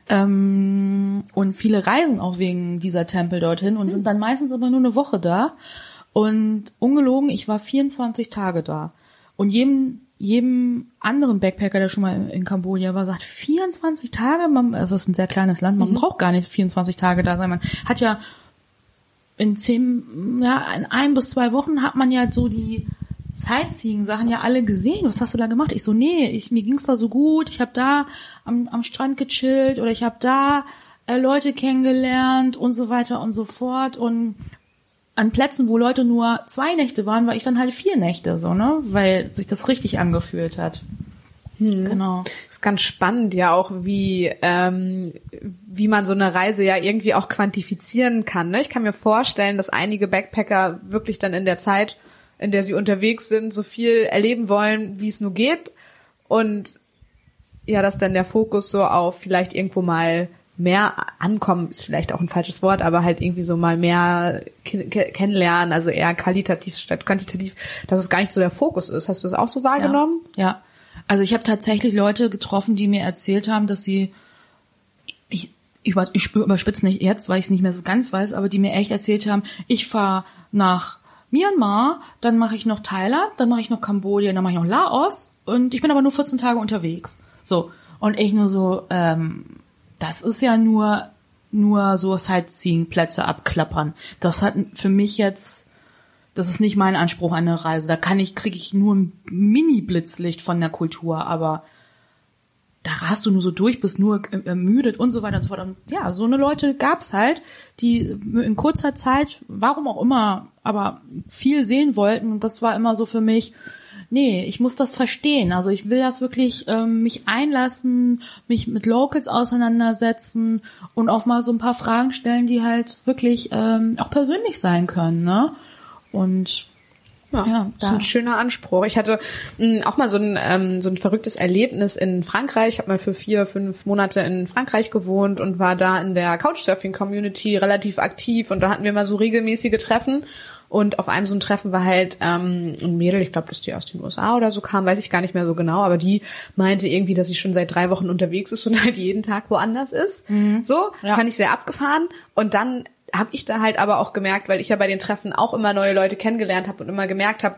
Ähm, und viele reisen auch wegen dieser Tempel dorthin und sind dann meistens aber nur eine Woche da. Und ungelogen, ich war 24 Tage da. Und jedem, jedem anderen Backpacker, der schon mal in Kambodscha war, sagt, 24 Tage, man, es ist ein sehr kleines Land, man mhm. braucht gar nicht 24 Tage da sein. Man hat ja in zehn, ja, in ein bis zwei Wochen hat man ja so die Sightseeing-Sachen ja alle gesehen. Was hast du da gemacht? Ich so, nee, ich, mir ging's da so gut. Ich habe da am, am Strand gechillt oder ich habe da äh, Leute kennengelernt und so weiter und so fort. Und an Plätzen, wo Leute nur zwei Nächte waren, war ich dann halt vier Nächte, so, ne? Weil sich das richtig angefühlt hat. Hm. Genau. Ist ganz spannend ja auch, wie ähm, wie man so eine Reise ja irgendwie auch quantifizieren kann. Ne? Ich kann mir vorstellen, dass einige Backpacker wirklich dann in der Zeit in der sie unterwegs sind, so viel erleben wollen, wie es nur geht. Und ja, dass dann der Fokus so auf vielleicht irgendwo mal mehr ankommen, ist vielleicht auch ein falsches Wort, aber halt irgendwie so mal mehr kennenlernen, also eher qualitativ statt quantitativ, dass es gar nicht so der Fokus ist. Hast du das auch so wahrgenommen? Ja. ja. Also ich habe tatsächlich Leute getroffen, die mir erzählt haben, dass sie ich, ich, überspitze nicht jetzt, weil ich es nicht mehr so ganz weiß, aber die mir echt erzählt haben, ich fahre nach Myanmar, dann mache ich noch Thailand, dann mache ich noch Kambodja, dann mache ich noch Laos und ich bin aber nur 14 Tage unterwegs. So. Und ich nur so, ähm, das ist ja nur, nur so Sightseeing-Plätze abklappern. Das hat für mich jetzt, das ist nicht mein Anspruch an eine Reise. Da kann ich, kriege ich nur ein Mini-Blitzlicht von der Kultur, aber da rast du nur so durch, bist nur ermüdet und so weiter und so fort. Und ja, so eine Leute gab's halt, die in kurzer Zeit, warum auch immer, aber viel sehen wollten. Und das war immer so für mich, nee, ich muss das verstehen. Also ich will das wirklich ähm, mich einlassen, mich mit Locals auseinandersetzen und auch mal so ein paar Fragen stellen, die halt wirklich ähm, auch persönlich sein können. Ne? Und ja, ja das ist ein schöner Anspruch. Ich hatte mh, hm, auch mal so ein, ähm, so ein verrücktes Erlebnis in Frankreich. Ich habe mal für vier, fünf Monate in Frankreich gewohnt und war da in der Couchsurfing-Community relativ aktiv und da hatten wir mal so regelmäßige Treffen. Und auf einem so ein Treffen war halt ähm, ein Mädel, ich glaube, dass die aus den USA oder so kam, weiß ich gar nicht mehr so genau, aber die meinte irgendwie, dass sie schon seit drei Wochen unterwegs ist und halt jeden Tag woanders ist. Mhm. So, ja. fand ich sehr abgefahren. Und dann habe ich da halt aber auch gemerkt, weil ich ja bei den Treffen auch immer neue Leute kennengelernt habe und immer gemerkt habe,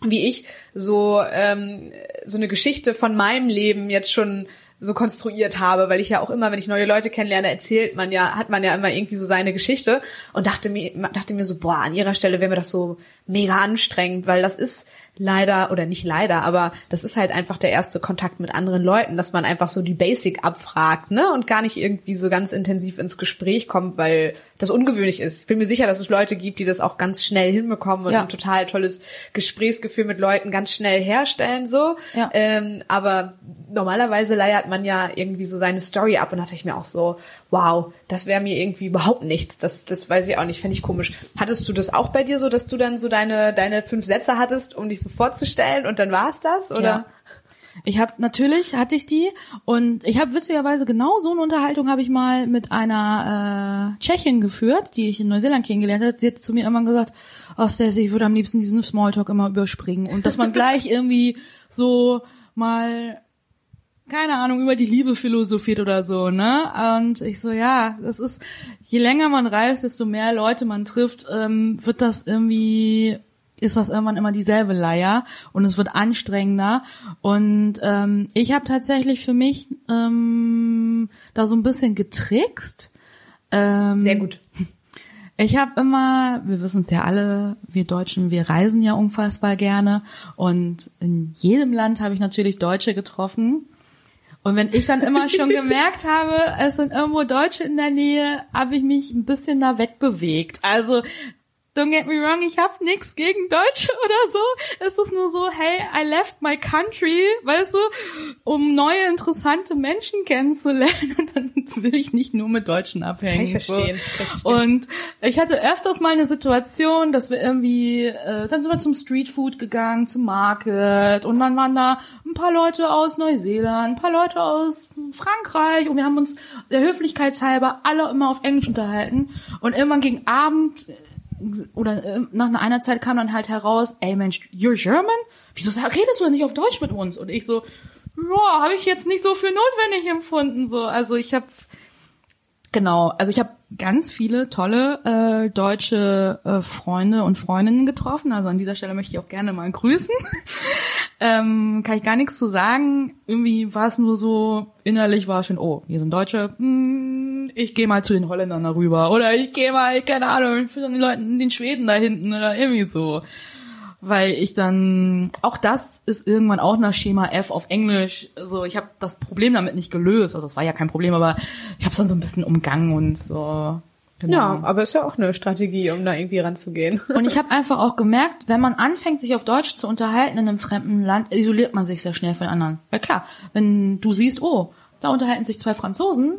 wie ich so ähm, so eine Geschichte von meinem Leben jetzt schon so konstruiert habe, weil ich ja auch immer, wenn ich neue Leute kennenlerne, erzählt man ja, hat man ja immer irgendwie so seine Geschichte und dachte mir, dachte mir so, boah, an ihrer Stelle wäre mir das so mega anstrengend, weil das ist leider, oder nicht leider, aber das ist halt einfach der erste Kontakt mit anderen Leuten, dass man einfach so die Basic abfragt, ne? Und gar nicht irgendwie so ganz intensiv ins Gespräch kommt, weil das ungewöhnlich ist. Ich bin mir sicher, dass es Leute gibt, die das auch ganz schnell hinbekommen und ja. ein total tolles Gesprächsgefühl mit Leuten ganz schnell herstellen, so. Ja. Ähm, aber normalerweise leiert man ja irgendwie so seine Story ab und dachte ich mir auch so, wow, das wäre mir irgendwie überhaupt nichts. Das, das weiß ich auch nicht, fände ich komisch. Hattest du das auch bei dir so, dass du dann so deine, deine fünf Sätze hattest, um dich so vorzustellen und dann war es das? Oder? Ja. Ich habe natürlich hatte ich die und ich habe witzigerweise genau so eine Unterhaltung habe ich mal mit einer äh, Tschechin geführt, die ich in Neuseeland kennengelernt habe. Sie hat zu mir immer gesagt, oh Stacey, ich würde am liebsten diesen Smalltalk immer überspringen und dass man gleich irgendwie so mal keine Ahnung, über die Liebe philosophiert oder so, ne? Und ich so, ja, das ist, je länger man reist, desto mehr Leute man trifft, ähm, wird das irgendwie, ist das irgendwann immer dieselbe Leier und es wird anstrengender. Und ähm, ich habe tatsächlich für mich ähm, da so ein bisschen getrickst. Ähm, Sehr gut. Ich habe immer, wir wissen es ja alle, wir Deutschen, wir reisen ja unfassbar gerne und in jedem Land habe ich natürlich Deutsche getroffen und wenn ich dann immer schon gemerkt habe, es sind irgendwo Deutsche in der Nähe, habe ich mich ein bisschen da wegbewegt. Also don't get me wrong, ich habe nichts gegen Deutsche oder so. Es ist nur so, hey, I left my country, weißt du, um neue interessante Menschen kennenzulernen. Und dann will ich nicht nur mit Deutschen abhängen. Ich verstehe. So. Und ich hatte öfters mal eine Situation, dass wir irgendwie, äh, dann sind wir zum Streetfood gegangen, zum Market und dann waren da ein paar Leute aus Neuseeland, ein paar Leute aus Frankreich und wir haben uns der Höflichkeitshalber alle immer auf Englisch unterhalten und irgendwann gegen Abend oder äh, nach einer Zeit kam dann halt heraus, ey Mensch, you're German? Wieso redest du denn nicht auf Deutsch mit uns? Und ich so, ja, habe ich jetzt nicht so für notwendig empfunden. So, also ich habe genau, also ich habe ganz viele tolle äh, deutsche äh, Freunde und Freundinnen getroffen. Also an dieser Stelle möchte ich auch gerne mal grüßen. ähm, kann ich gar nichts zu sagen. Irgendwie war es nur so, innerlich war schon, oh, hier sind Deutsche, hm, ich gehe mal zu den Holländern darüber. Oder ich gehe mal, keine Ahnung, für den Leuten, den Schweden da hinten oder irgendwie so weil ich dann auch das ist irgendwann auch nach Schema F auf Englisch. So, ich habe das Problem damit nicht gelöst. Also es war ja kein Problem, aber ich habe es dann so ein bisschen umgangen und so. Genau. Ja, aber ist ja auch eine Strategie, um da irgendwie ranzugehen. Und ich habe einfach auch gemerkt, wenn man anfängt, sich auf Deutsch zu unterhalten in einem fremden Land, isoliert man sich sehr schnell von anderen. Weil klar, wenn du siehst, oh, da unterhalten sich zwei Franzosen,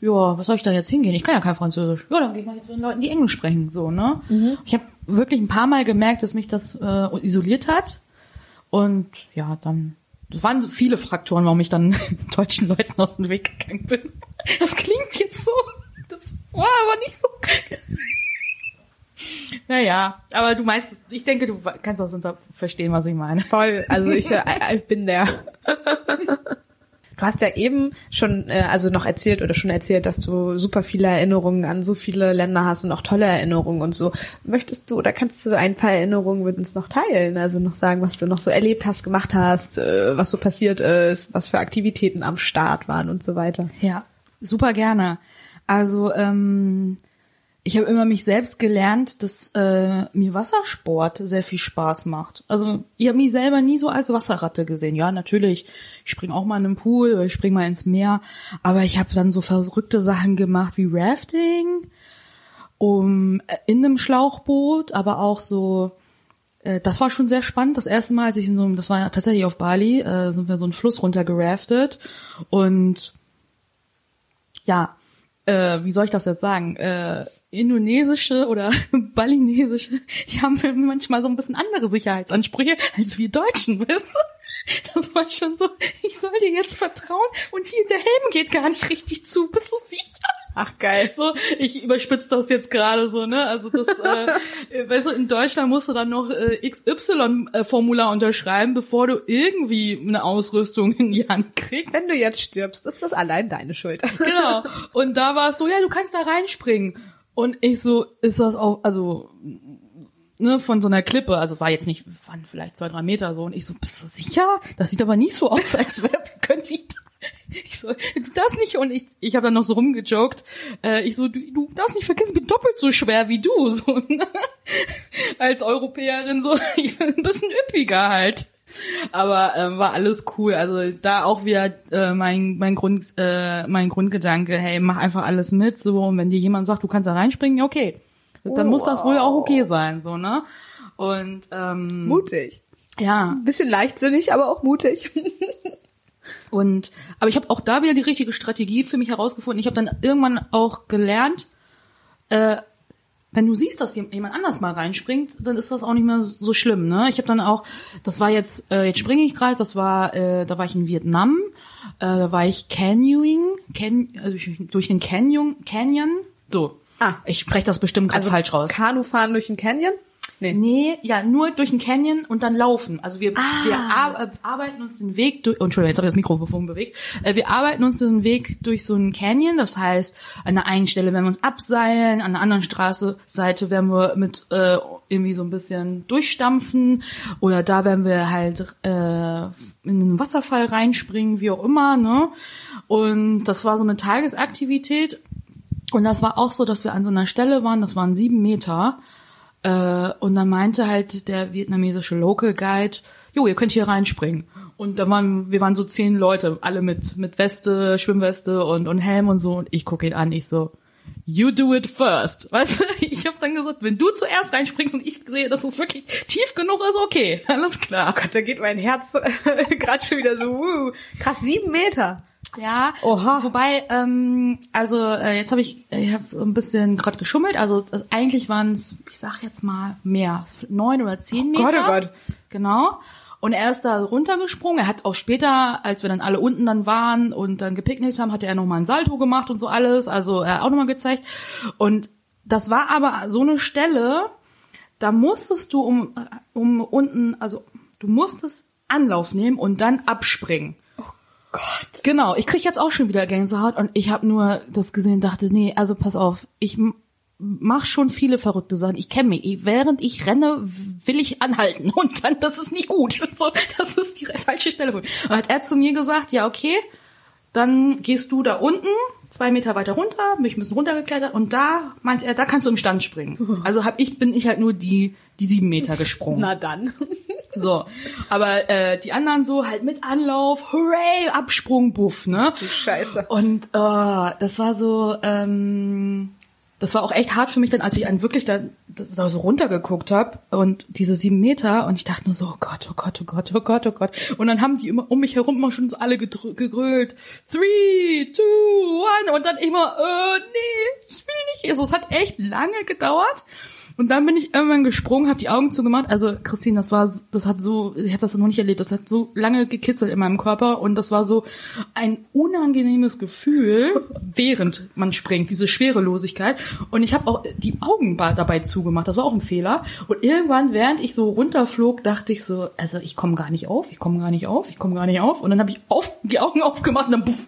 ja, was soll ich da jetzt hingehen? Ich kann ja kein Französisch. Ja, dann gehe ich mal jetzt zu den Leuten, die Englisch sprechen, so, ne? Mhm. Ich habe wirklich ein paar Mal gemerkt, dass mich das äh, isoliert hat. Und ja, dann, das waren so viele Faktoren, warum ich dann deutschen Leuten aus dem Weg gegangen bin. Das klingt jetzt so, das war aber nicht so. naja, aber du meinst, ich denke, du kannst das unter verstehen, was ich meine. Voll, also ich, äh, ich bin der. Du hast ja eben schon, äh, also noch erzählt oder schon erzählt, dass du super viele Erinnerungen an so viele Länder hast und auch tolle Erinnerungen und so. Möchtest du oder kannst du ein paar Erinnerungen mit uns noch teilen? Also noch sagen, was du noch so erlebt hast, gemacht hast, äh, was so passiert ist, was für Aktivitäten am Start waren und so weiter. Ja, super gerne. Also ähm, ich habe immer mich selbst gelernt, dass äh, mir Wassersport sehr viel Spaß macht. Also ich habe mich selber nie so als Wasserratte gesehen. Ja, natürlich, ich springe auch mal in den Pool oder ich springe mal ins Meer, aber ich habe dann so verrückte Sachen gemacht wie Rafting, um äh, in einem Schlauchboot, aber auch so äh, das war schon sehr spannend. Das erste Mal, als ich in so einem, das war tatsächlich auf Bali, äh, sind wir so einen Fluss runter geraftet und ja, äh, wie soll ich das jetzt sagen? Äh, indonesische oder balinesische, die haben manchmal so ein bisschen andere Sicherheitsansprüche als wir Deutschen, weißt du? Das war schon so, ich soll dir jetzt vertrauen und hier der Helm geht gar nicht richtig zu, bist du sicher? Ach geil. So, ich überspitze das jetzt gerade so, ne? Also das, äh, weißt du, in Deutschland musst du dann noch äh, XY-Formular unterschreiben, bevor du irgendwie eine Ausrüstung in die Hand kriegst. Wenn du jetzt stirbst, ist das allein deine Schuld. Genau. Und da war es so, ja, du kannst da reinspringen Und ich so, ist das auch, also ne, von so einer Klippe, also war jetzt nicht, waren vielleicht zwei, drei Meter so. Und ich so, bist du sicher? Das sieht aber nicht so aus, als wäre, könnte ich da. Ich so, du darfst nicht, und ich, ich habe dann noch so rumgejoked, äh, ich so, du, du darfst nicht vergessen, ich bin doppelt so schwer wie du, so, ne? als Europäerin, so, ich bin ein bisschen üppiger halt. Aber ähm, war alles cool. Also da auch wieder äh, mein mein Grund äh, mein Grundgedanke, hey, mach einfach alles mit so und wenn dir jemand sagt, du kannst da reinspringen, ja okay. Dann muss das wohl auch okay sein, so, ne? Und ähm, Mutig. ja, Ein bisschen leichtsinnig, aber auch mutig. und aber ich habe auch da wieder die richtige Strategie für mich herausgefunden. Ich habe dann irgendwann auch gelernt, äh, wenn du siehst, dass jemand anders mal reinspringt, dann ist das auch nicht mehr so schlimm. Ne? Ich habe dann auch, das war jetzt, äh, jetzt springe ich gerade, das war, äh, da war ich in Vietnam, äh, da war ich Canyoning, can, also durch, durch den Canyon, Canyon, so. Ah. Ich spreche das bestimmt ganz falsch raus. Kanufahren durch den Canyon? Nee. Nee, ja, nur durch den Canyon und dann laufen. Also wir, Ah. wir ar äh, arbeiten uns den Weg durch, oh, Entschuldigung, jetzt habe ich das Mikrofon bewegt. Äh, wir arbeiten uns den Weg durch so einen Canyon. Das heißt, an der einen Stelle werden wir uns abseilen, an der anderen Straßenseite werden wir mit äh, irgendwie so ein bisschen durchstampfen oder da werden wir halt äh, in einen Wasserfall reinspringen, wie auch immer, ne? Und das war so eine Tagesaktivität. Und das war auch so, dass wir an so einer Stelle waren, das waren sieben Meter. Äh, und dann meinte halt der vietnamesische Local Guide, jo, ihr könnt hier reinspringen. Und da waren, wir waren so zehn Leute, alle mit, mit Weste, Schwimmweste und, und Helm und so. Und ich gucke ihn an, ich so, you do it first. Weißt du, ich habe dann gesagt, wenn du zuerst reinspringst und ich sehe, dass es wirklich tief genug ist, okay, alles klar. Oh Gott, da geht mein Herz gerade schon wieder so, uh, krass, sieben Meter. Ja, Oha. wobei, ähm, also äh, jetzt habe ich, ich habe ein bisschen gerade geschummelt. Also das, eigentlich waren es, ich sag jetzt mal mehr, neun oder zehn Meter. Gott, oh Gott. Genau. Und er ist da runtergesprungen. Er hat auch später, als wir dann alle unten dann waren und dann gepicknickt haben, hat er nochmal ein Salto gemacht und so alles. Also er hat auch nochmal gezeigt. Und das war aber so eine Stelle, da musstest du um, um unten, also du musstest Anlauf nehmen und dann abspringen. Gott. Genau, ich krieg jetzt auch schon wieder Gänsehaut und ich habe nur das gesehen, dachte, nee, also pass auf, ich mach schon viele verrückte Sachen. Ich kenne mich. Ich- Während ich renne, will ich anhalten und dann, das ist nicht gut. Das ist die falsche Stelle. Und hat er zu mir gesagt, ja okay, dann gehst du da unten zwei Meter weiter runter, bin ich ein bisschen runtergeklettert und da meint er, da kannst du im Stand springen. Also hab ich bin ich halt nur die die sieben Meter gesprungen. Na dann. So, aber äh, die anderen so halt mit Anlauf, hooray, Absprung, buff, ne? Du Scheiße. Und äh, das war so, ähm, das war auch echt hart für mich dann, als ich einen wirklich da, da so runtergeguckt habe und diese sieben Meter und ich dachte nur so, oh Gott, oh Gott, oh Gott, oh Gott, oh Gott. Und dann haben die immer um mich herum immer schon so alle gegrölt, three, two, one und dann immer, äh, nee, ich will nicht. Also es hat echt lange gedauert. Und dann bin ich irgendwann gesprungen, habe die Augen zugemacht. Also Christine, das war, das hat so, ich habe das noch nicht erlebt. Das hat so lange gekitzelt in meinem Körper und das war so ein unangenehmes Gefühl, während man springt, diese Schwerelosigkeit. Und ich habe auch die Augen dabei zugemacht. Das war auch ein Fehler. Und irgendwann, während ich so runterflog, dachte ich so, also ich komme gar nicht auf, ich komme gar nicht auf, ich komme gar nicht auf. Und dann habe ich auf, die Augen aufgemacht und dann puff,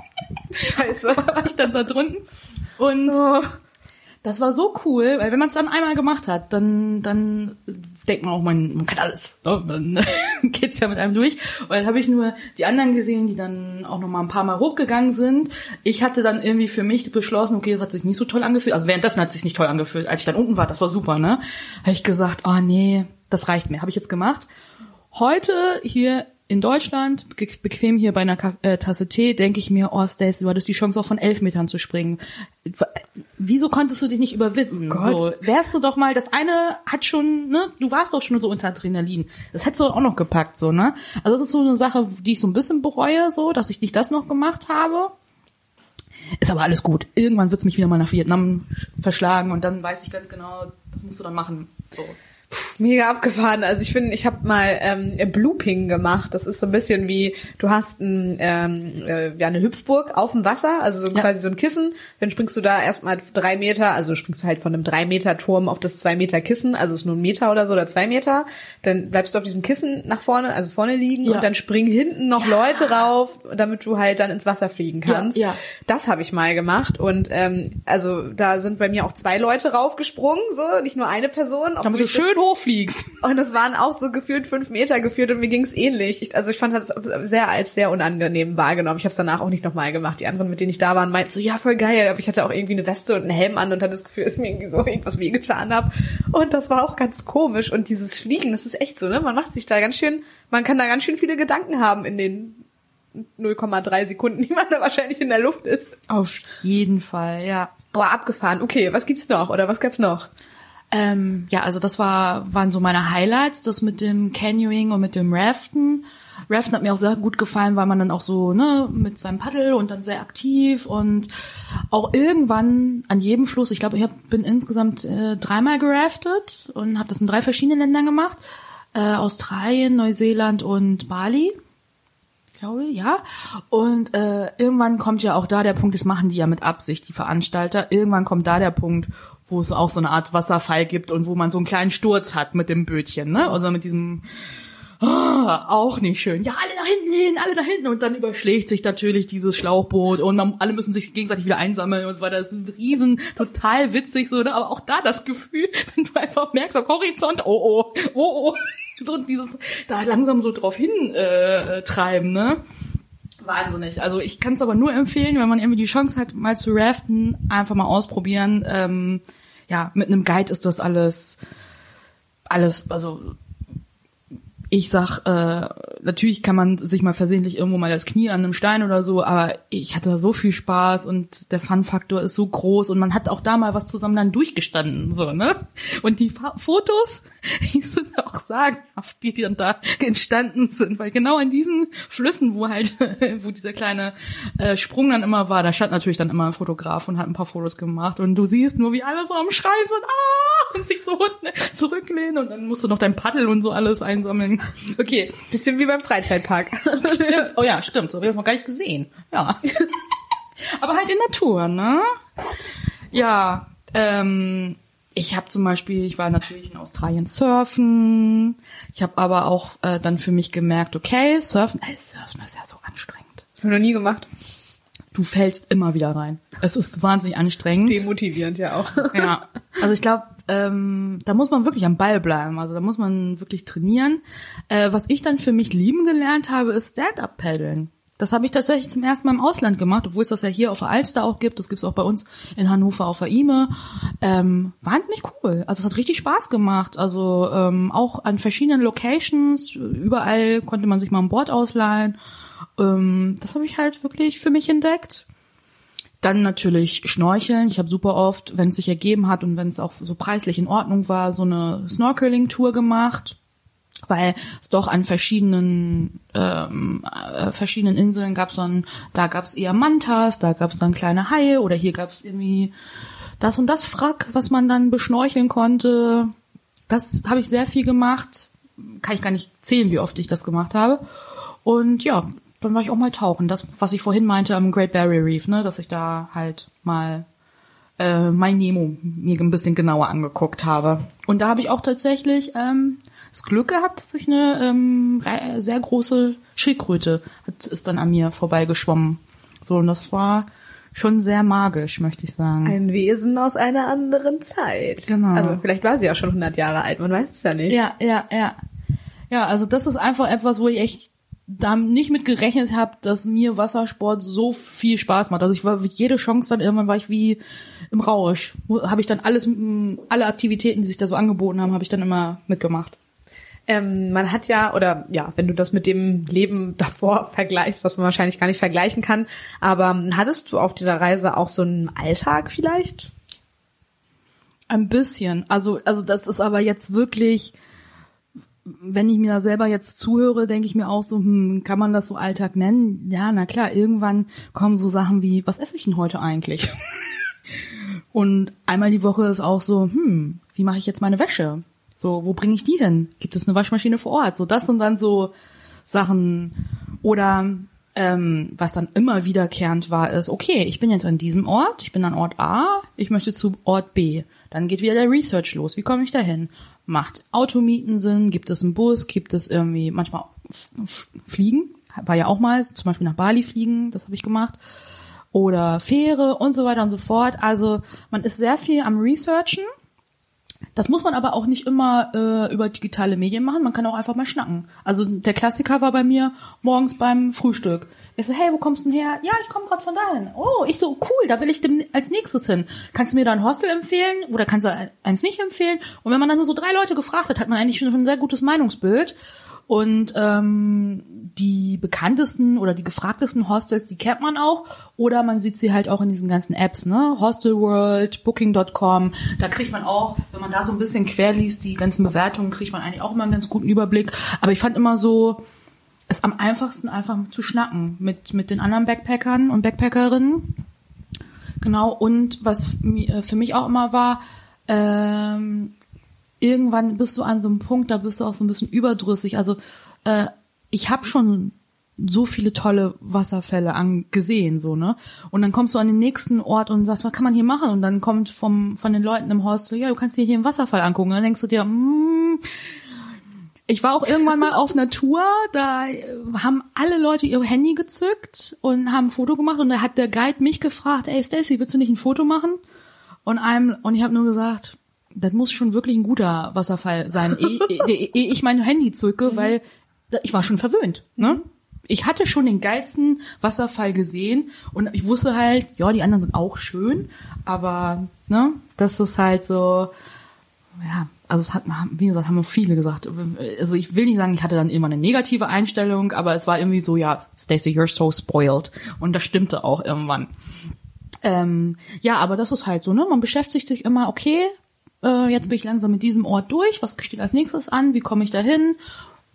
Scheiße. war ich dann da drunten. Und Oh. Das war so cool, weil wenn man es dann einmal gemacht hat, dann dann denkt man auch, man, man kann alles. Ne? Dann geht's ja mit einem durch. Und dann habe ich nur die anderen gesehen, die dann auch noch mal ein paar Mal hochgegangen sind. Ich hatte dann irgendwie für mich beschlossen, okay, das hat sich nicht so toll angefühlt. Also währenddessen hat es sich nicht toll angefühlt. Als ich dann unten war, das war super, ne? Habe ich gesagt, oh nee, das reicht mir. Habe ich jetzt gemacht. Heute hier in Deutschland, bequem hier bei einer äh, Tasse Tee, denke ich mir, oh Stacey, du hattest die Chance auch von elf Metern zu springen. Wieso konntest du dich nicht überwinden? Gott. So, wärst du doch mal, das eine hat schon, ne, du warst doch schon so unter Adrenalin. Das hättest du auch noch gepackt, so, ne? Also das ist so eine Sache, die ich so ein bisschen bereue, so, dass ich nicht das noch gemacht habe. Ist aber alles gut. Irgendwann wird's mich wieder mal nach Vietnam verschlagen und dann weiß ich ganz genau, das musst du dann machen. So. Mega abgefahren. Also ich finde, ich habe mal ähm, Blooping gemacht. Das ist so ein bisschen wie, du hast ein, ähm, äh, ja, eine Hüpfburg auf dem Wasser, also so Ja. quasi so ein Kissen. Dann springst du da erstmal drei Meter, also springst du halt von einem drei Meter Turm auf das zwei Meter Kissen, also es ist nur ein Meter oder so oder zwei Meter. Dann bleibst du auf diesem Kissen nach vorne, also vorne liegen Ja. und dann springen hinten noch Leute rauf, damit du halt dann ins Wasser fliegen kannst. ja. Das habe ich mal gemacht und ähm, also da sind bei mir auch zwei Leute raufgesprungen, so nicht nur eine Person. Damit obwohl du schön hochfliegst. und es waren auch so gefühlt fünf Meter geführt und mir ging's ähnlich. Ich, also ich fand das sehr als sehr unangenehm wahrgenommen. Ich habe es danach auch nicht nochmal gemacht. Die anderen, mit denen ich da war, meinten so, ja, voll geil. Aber ich hatte auch irgendwie eine Weste und einen Helm an und hatte das Gefühl, dass mir irgendwie so irgendwas wehgetan hab. Und das war auch ganz komisch. Und dieses Fliegen, das ist echt so, ne? Man macht sich da ganz schön, man kann da ganz schön viele Gedanken haben in den 0,3 Sekunden, die man da wahrscheinlich in der Luft ist. Auf jeden Fall, ja. Boah, abgefahren. Okay, was gibt's noch? Oder was gab's noch? Ähm, ja, also das war, waren so meine Highlights, das mit dem Canyoning und mit dem Raften. Raften hat mir auch sehr gut gefallen, weil man dann auch so, ne, mit seinem Paddel und dann sehr aktiv und auch irgendwann an jedem Fluss, ich glaube, ich hab, bin insgesamt äh, dreimal geraftet und habe das in drei verschiedenen Ländern gemacht. Äh, Australien, Neuseeland und Bali glaube, ja. Und äh, irgendwann kommt ja auch da der Punkt, das machen die ja mit Absicht, die Veranstalter. Irgendwann kommt da der Punkt, wo es auch so eine Art Wasserfall gibt und wo man so einen kleinen Sturz hat mit dem Bötchen, ne? Also mit diesem Ah, auch nicht schön. Ja, alle da hinten hin, alle da hinten. Und dann überschlägt sich natürlich dieses Schlauchboot und man, alle müssen sich gegenseitig wieder einsammeln und so weiter. Das ist ein riesen, total witzig so, ne? Aber auch da das Gefühl, wenn du einfach merkst am Horizont, oh oh, oh oh, so dieses, da langsam so drauf hin äh, treiben, ne? Wahnsinnig. Also ich kann es aber nur empfehlen, wenn man irgendwie die Chance hat, mal zu raften, einfach mal ausprobieren. Ähm, ja, mit einem Guide ist das alles, alles, also ich sag, äh, natürlich kann man sich mal versehentlich irgendwo mal das Knie an einem Stein oder so, aber ich hatte so viel Spaß und der Fun-Faktor ist so groß und man hat auch da mal was zusammen dann durchgestanden, so, ne? Und die Fa Fotos, die sind auch sagenhaft, wie die dann da entstanden sind, weil genau in diesen Flüssen, wo halt, wo dieser kleine äh, Sprung dann immer war, da stand natürlich dann immer ein Fotograf und hat ein paar Fotos gemacht und du siehst nur, wie alle so am Schreien sind, ah, und sich so unten zurücklehnen und dann musst du noch dein Paddel und so alles einsammeln. Okay, Bisschen wie beim Freizeitpark. stimmt. Oh ja, stimmt. So habe ich das noch gar nicht gesehen. Ja. Aber halt in Natur, ne? Ja, ähm, ich habe zum Beispiel, ich war natürlich in Australien surfen. Ich habe aber auch äh, dann für mich gemerkt, okay, surfen, ey, surfen ist ja so anstrengend. Hab noch nie gemacht. Du fällst immer wieder rein. Es ist wahnsinnig anstrengend. Demotivierend ja auch. Ja, also ich glaube, ähm, da muss man wirklich am Ball bleiben. Also da muss man wirklich trainieren. Äh, was ich dann für mich lieben gelernt habe, ist Stand-up-Paddeln. Das habe ich tatsächlich zum ersten Mal im Ausland gemacht, obwohl es das ja hier auf der Alster auch gibt. Das gibt's auch bei uns in Hannover auf der Ime. Ähm, wahnsinnig cool. Also es hat richtig Spaß gemacht. Also ähm, auch an verschiedenen Locations. Überall konnte man sich mal ein Board ausleihen. Ähm, das habe ich halt wirklich für mich entdeckt. Dann natürlich Schnorcheln. Ich habe super oft, wenn es sich ergeben hat und wenn es auch so preislich in Ordnung war, so eine Snorkeling-Tour gemacht, weil es doch an verschiedenen ähm, äh, verschiedenen Inseln gab es dann, da gab es eher Mantas, da gab es dann kleine Haie oder hier gab es irgendwie das und das Frack, was man dann beschnorcheln konnte. Das habe ich sehr viel gemacht. Kann ich gar nicht zählen, wie oft ich das gemacht habe. Und ja, dann war ich auch mal tauchen. Das, was ich vorhin meinte am Great Barrier Reef, ne, dass ich da halt mal äh, mein Nemo mir ein bisschen genauer angeguckt habe. Und da habe ich auch tatsächlich ähm, das Glück gehabt, dass ich eine ähm, sehr große Schildkröte hat, ist dann an mir vorbeigeschwommen. So, und das war schon sehr magisch, möchte ich sagen. Ein Wesen aus einer anderen Zeit. Genau. Also vielleicht war sie ja schon 100 Jahre alt, man weiß es ja nicht. Ja, ja, ja. Ja, also das ist einfach etwas, wo ich echt da nicht mit gerechnet habe, dass mir Wassersport so viel Spaß macht. Also ich war jede Chance dann irgendwann war ich wie im Rausch. Habe ich dann alles, alle Aktivitäten, die sich da so angeboten haben, habe ich dann immer mitgemacht. Ähm, man hat ja, oder ja, wenn du das mit dem Leben davor vergleichst, was man wahrscheinlich gar nicht vergleichen kann, aber hattest du auf dieser Reise auch so einen Alltag vielleicht? Ein bisschen. Also, also das ist aber jetzt wirklich, wenn ich mir da selber jetzt zuhöre, denke ich mir auch so, hm, kann man das so Alltag nennen? Ja, na klar, irgendwann kommen so Sachen wie, was esse ich denn heute eigentlich? Und einmal die Woche ist auch so, hm, wie mache ich jetzt meine Wäsche? So, wo bringe ich die hin? Gibt es eine Waschmaschine vor Ort? So, das sind dann so Sachen. Oder ähm, was dann immer wiederkehrend war, ist, okay, ich bin jetzt an diesem Ort, ich bin an Ort A, ich möchte zu Ort B. Dann geht wieder der Research los. Wie komme ich da hin? Macht Automieten Sinn? Gibt es einen Bus? Gibt es irgendwie manchmal Fliegen? War ja auch mal, zum Beispiel nach Bali fliegen, das habe ich gemacht. Oder Fähre und so weiter und so fort. Also man ist sehr viel am Researchen das muss man aber auch nicht immer äh, über digitale Medien machen. Man kann auch einfach mal schnacken. Also der Klassiker war bei mir morgens beim Frühstück. Ich so, hey, wo kommst du denn her? Ja, ich komme gerade von dahin. Oh, ich so, cool, da will ich dem als nächstes hin. Kannst du mir da ein Hostel empfehlen oder kannst du eins nicht empfehlen? Und wenn man dann nur so drei Leute gefragt hat, hat man eigentlich schon ein sehr gutes Meinungsbild. Und ähm, die bekanntesten oder die gefragtesten Hostels, die kennt man auch. Oder man sieht sie halt auch in diesen ganzen Apps, ne? Hostel World, Booking.com. Da kriegt man auch, wenn man da so ein bisschen quer liest, die ganzen Bewertungen, kriegt man eigentlich auch immer einen ganz guten Überblick. Aber ich fand immer so, es am einfachsten einfach zu schnacken mit, mit den anderen Backpackern und Backpackerinnen. Genau, und was äh, für mich auch immer war, ähm, irgendwann bist du an so einem Punkt, da bist du auch so ein bisschen überdrüssig. Also äh, ich habe schon so viele tolle Wasserfälle angesehen, so, ne? Und dann kommst du an den nächsten Ort und sagst, was kann man hier machen? Und dann kommt vom, von den Leuten im Hostel, ja, du kannst dir hier einen Wasserfall angucken. Und dann denkst du dir, mm, ich war auch irgendwann mal auf Tour, da haben alle Leute ihr Handy gezückt und haben ein Foto gemacht und da hat der Guide mich gefragt, ey Stacy, willst du nicht ein Foto machen? Und einem, und ich habe nur gesagt, das muss schon wirklich ein guter Wasserfall sein, ehe, ehe, ehe ich mein Handy zücke, mhm. weil ich war schon verwöhnt. Ne? Ich hatte schon den geilsten Wasserfall gesehen und ich wusste halt, ja, die anderen sind auch schön, aber ne, das ist halt so, ja, also es hat, wie gesagt, haben viele gesagt. Also ich will nicht sagen, ich hatte dann immer eine negative Einstellung, aber es war irgendwie so, ja, Stacey, you're so spoiled. Und das stimmte auch irgendwann. Ähm, ja, aber das ist halt so, ne? Man beschäftigt sich immer, okay, äh, jetzt bin ich langsam mit diesem Ort durch, was steht als nächstes an, wie komme ich da hin?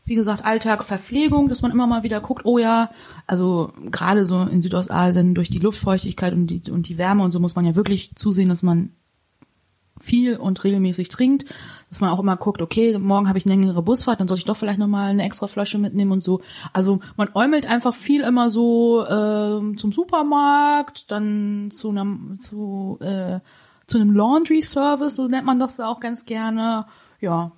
Wie gesagt, Alltag, Verpflegung, dass man immer mal wieder guckt, oh ja, also gerade so in Südostasien durch die Luftfeuchtigkeit und die, und die Wärme und so muss man ja wirklich zusehen, dass man viel und regelmäßig trinkt, dass man auch immer guckt, okay, morgen habe ich eine längere Busfahrt, dann soll ich doch vielleicht nochmal eine extra Flasche mitnehmen und so. Also man äumelt einfach viel immer so äh, zum Supermarkt, dann zu einem zu äh, zu einem Laundry Service, so nennt man das auch ganz gerne. Ja,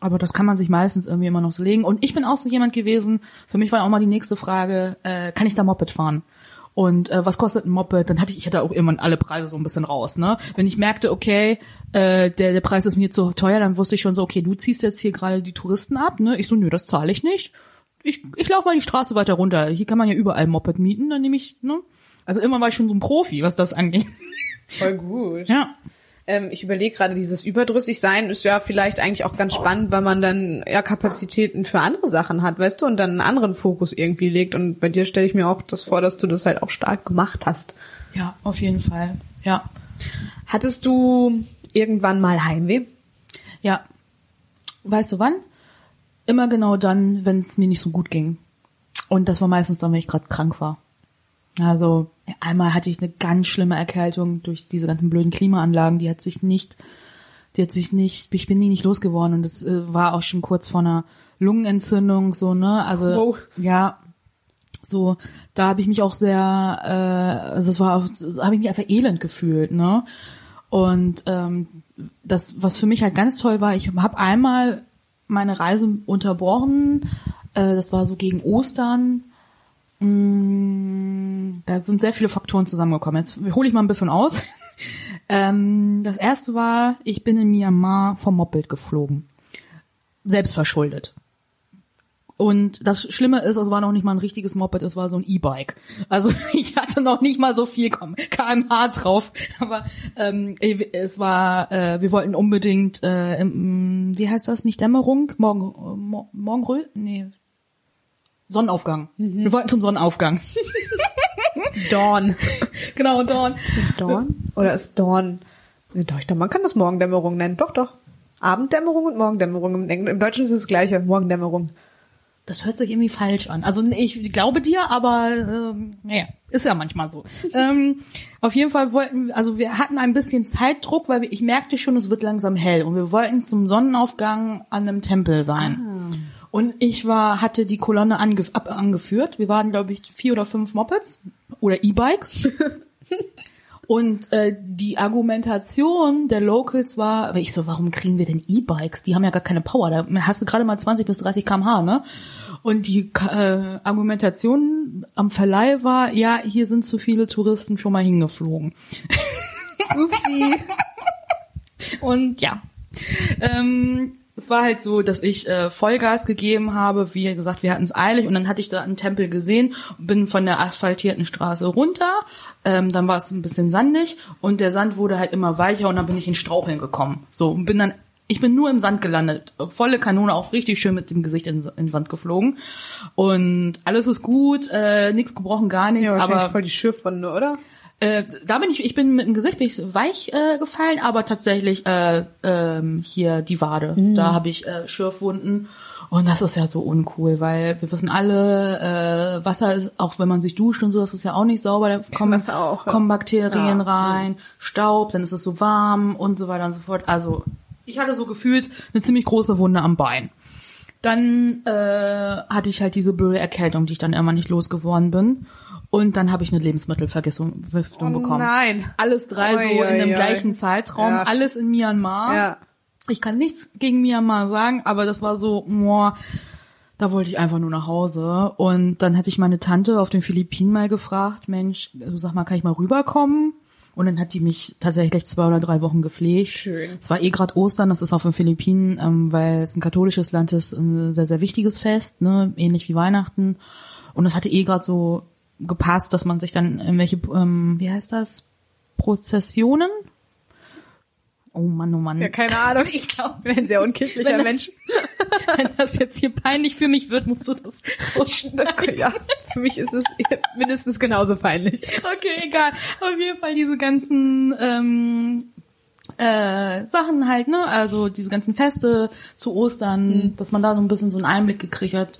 aber das kann man sich meistens irgendwie immer noch so legen. Und ich bin auch so jemand gewesen, für mich war auch mal die nächste Frage, äh, kann ich da Moped fahren? Und äh, was kostet ein Moped? Dann hatte ich, ich hatte auch irgendwann alle Preise so ein bisschen raus, ne? Wenn ich merkte, okay, äh, der, der Preis ist mir zu teuer, dann wusste ich schon so, okay, du ziehst jetzt hier gerade die Touristen ab, ne? Ich so, nö, das zahle ich nicht. Ich, ich laufe mal die Straße weiter runter. Hier kann man ja überall Moped mieten, dann nehme ich, ne? Also immer war ich schon so ein Profi, was das angeht. Voll gut. Ja. Ähm, ich überlege gerade, dieses Überdrüssigsein ist ja vielleicht eigentlich auch ganz spannend, weil man dann ja Kapazitäten für andere Sachen hat, weißt du, und dann einen anderen Fokus irgendwie legt. Und bei dir stelle ich mir auch das vor, dass du das halt auch stark gemacht hast. Ja, auf jeden Fall. Ja. Hattest du irgendwann mal Heimweh? Ja. Weißt du wann? Immer genau dann, wenn es mir nicht so gut ging. Und das war meistens dann, wenn ich gerade krank war. Also einmal hatte ich eine ganz schlimme Erkältung durch diese ganzen blöden Klimaanlagen. Die hat sich nicht, die hat sich nicht, ich bin nie nicht losgeworden und es äh, war auch schon kurz vor einer Lungenentzündung so ne. Also oh. ja, so da habe ich mich auch sehr, äh, also es war, so habe ich mich einfach elend gefühlt ne. Und ähm, das, was für mich halt ganz toll war, ich habe einmal meine Reise unterbrochen. Äh, das war so gegen Ostern da sind sehr viele Faktoren zusammengekommen. Jetzt hole ich mal ein bisschen aus. ähm, das erste war, ich bin in Myanmar vom Moped geflogen. Selbstverschuldet. Und das Schlimme ist, es war noch nicht mal ein richtiges Moped, es war so ein E-Bike. Also ich hatte noch nicht mal so viel kmh drauf. Aber ähm, es war, äh, wir wollten unbedingt, äh, im, wie heißt das, nicht Dämmerung? Morgen, äh, Morgenröt? Nee, Sonnenaufgang. Mhm. Wir wollten zum Sonnenaufgang. Dawn. genau, Dawn. Dawn? Oder ist Dawn? Doch, ich glaube, man kann das Morgendämmerung nennen. Doch, doch. Abenddämmerung und Morgendämmerung. Im, Im Deutschen ist es das gleiche. Morgendämmerung. Das hört sich irgendwie falsch an. Also ich glaube dir, aber ähm, naja, ist ja manchmal so. ähm, auf jeden Fall wollten, also wir hatten ein bisschen Zeitdruck, weil wir, ich merkte schon, es wird langsam hell und wir wollten zum Sonnenaufgang an einem Tempel sein. Ah. Und ich war, hatte die Kolonne ange, ab, angeführt. Wir waren, glaube ich, vier oder fünf Mopeds oder E-Bikes. Und äh, die Argumentation der Locals war, ich so, warum kriegen wir denn E-Bikes? Die haben ja gar keine Power. Da hast du gerade mal 20 bis 30 km/h, ne? Und die äh, Argumentation am Verleih war, ja, hier sind zu viele Touristen schon mal hingeflogen. Upsi. Und ja. Ähm, es war halt so, dass ich äh, Vollgas gegeben habe. Wie gesagt, wir hatten es eilig und dann hatte ich da einen Tempel gesehen, bin von der asphaltierten Straße runter. Ähm, dann war es ein bisschen sandig und der Sand wurde halt immer weicher und dann bin ich in Straucheln gekommen. So und bin dann ich bin nur im Sand gelandet. Volle Kanone, auch richtig schön mit dem Gesicht in, in den Sand geflogen. Und alles ist gut, äh, nichts gebrochen, gar nichts. Ja, aber voll die Schürfwunde, oder? Äh, da bin ich, ich bin mit dem Gesicht bin ich weich äh, gefallen, aber tatsächlich äh, ähm, hier die Wade. Mhm. Da habe ich äh, Schürfwunden. Und das ist ja so uncool, weil wir wissen alle, äh, Wasser ist, auch wenn man sich duscht und so, das ist ja auch nicht sauber, da kommen, auch, kommen Bakterien ja. rein, Staub, dann ist es so warm und so weiter und so fort. Also ich hatte so gefühlt eine ziemlich große Wunde am Bein. Dann äh, hatte ich halt diese blöde Erkältung, die ich dann immer nicht losgeworden bin. Und dann habe ich eine Lebensmittelvergiftung oh, bekommen. Nein. Alles drei oi, so in dem oi, gleichen Zeitraum, ja. alles in Myanmar. Ja. Ich kann nichts gegen Myanmar sagen, aber das war so, boah, da wollte ich einfach nur nach Hause. Und dann hatte ich meine Tante auf den Philippinen mal gefragt, Mensch, du sag mal, kann ich mal rüberkommen? Und dann hat die mich tatsächlich zwei oder drei Wochen gepflegt. Schön. Es war eh gerade Ostern, das ist auf den Philippinen, ähm, weil es ein katholisches Land ist, ein sehr, sehr wichtiges Fest, ne, ähnlich wie Weihnachten. Und das hatte eh gerade so gepasst, dass man sich dann irgendwelche, ähm, wie heißt das, Prozessionen? Oh Mann, oh Mann. Ja, keine Ahnung. Ich glaube, ich bin ein sehr unkirchlicher wenn Mensch. wenn das jetzt hier peinlich für mich wird, musst du das okay, Ja, für mich ist es mindestens genauso peinlich. Okay, egal. Auf jeden Fall diese ganzen ähm, äh, Sachen halt, ne? Also diese ganzen Feste zu Ostern, mhm. dass man da so ein bisschen so einen Einblick gekriegt hat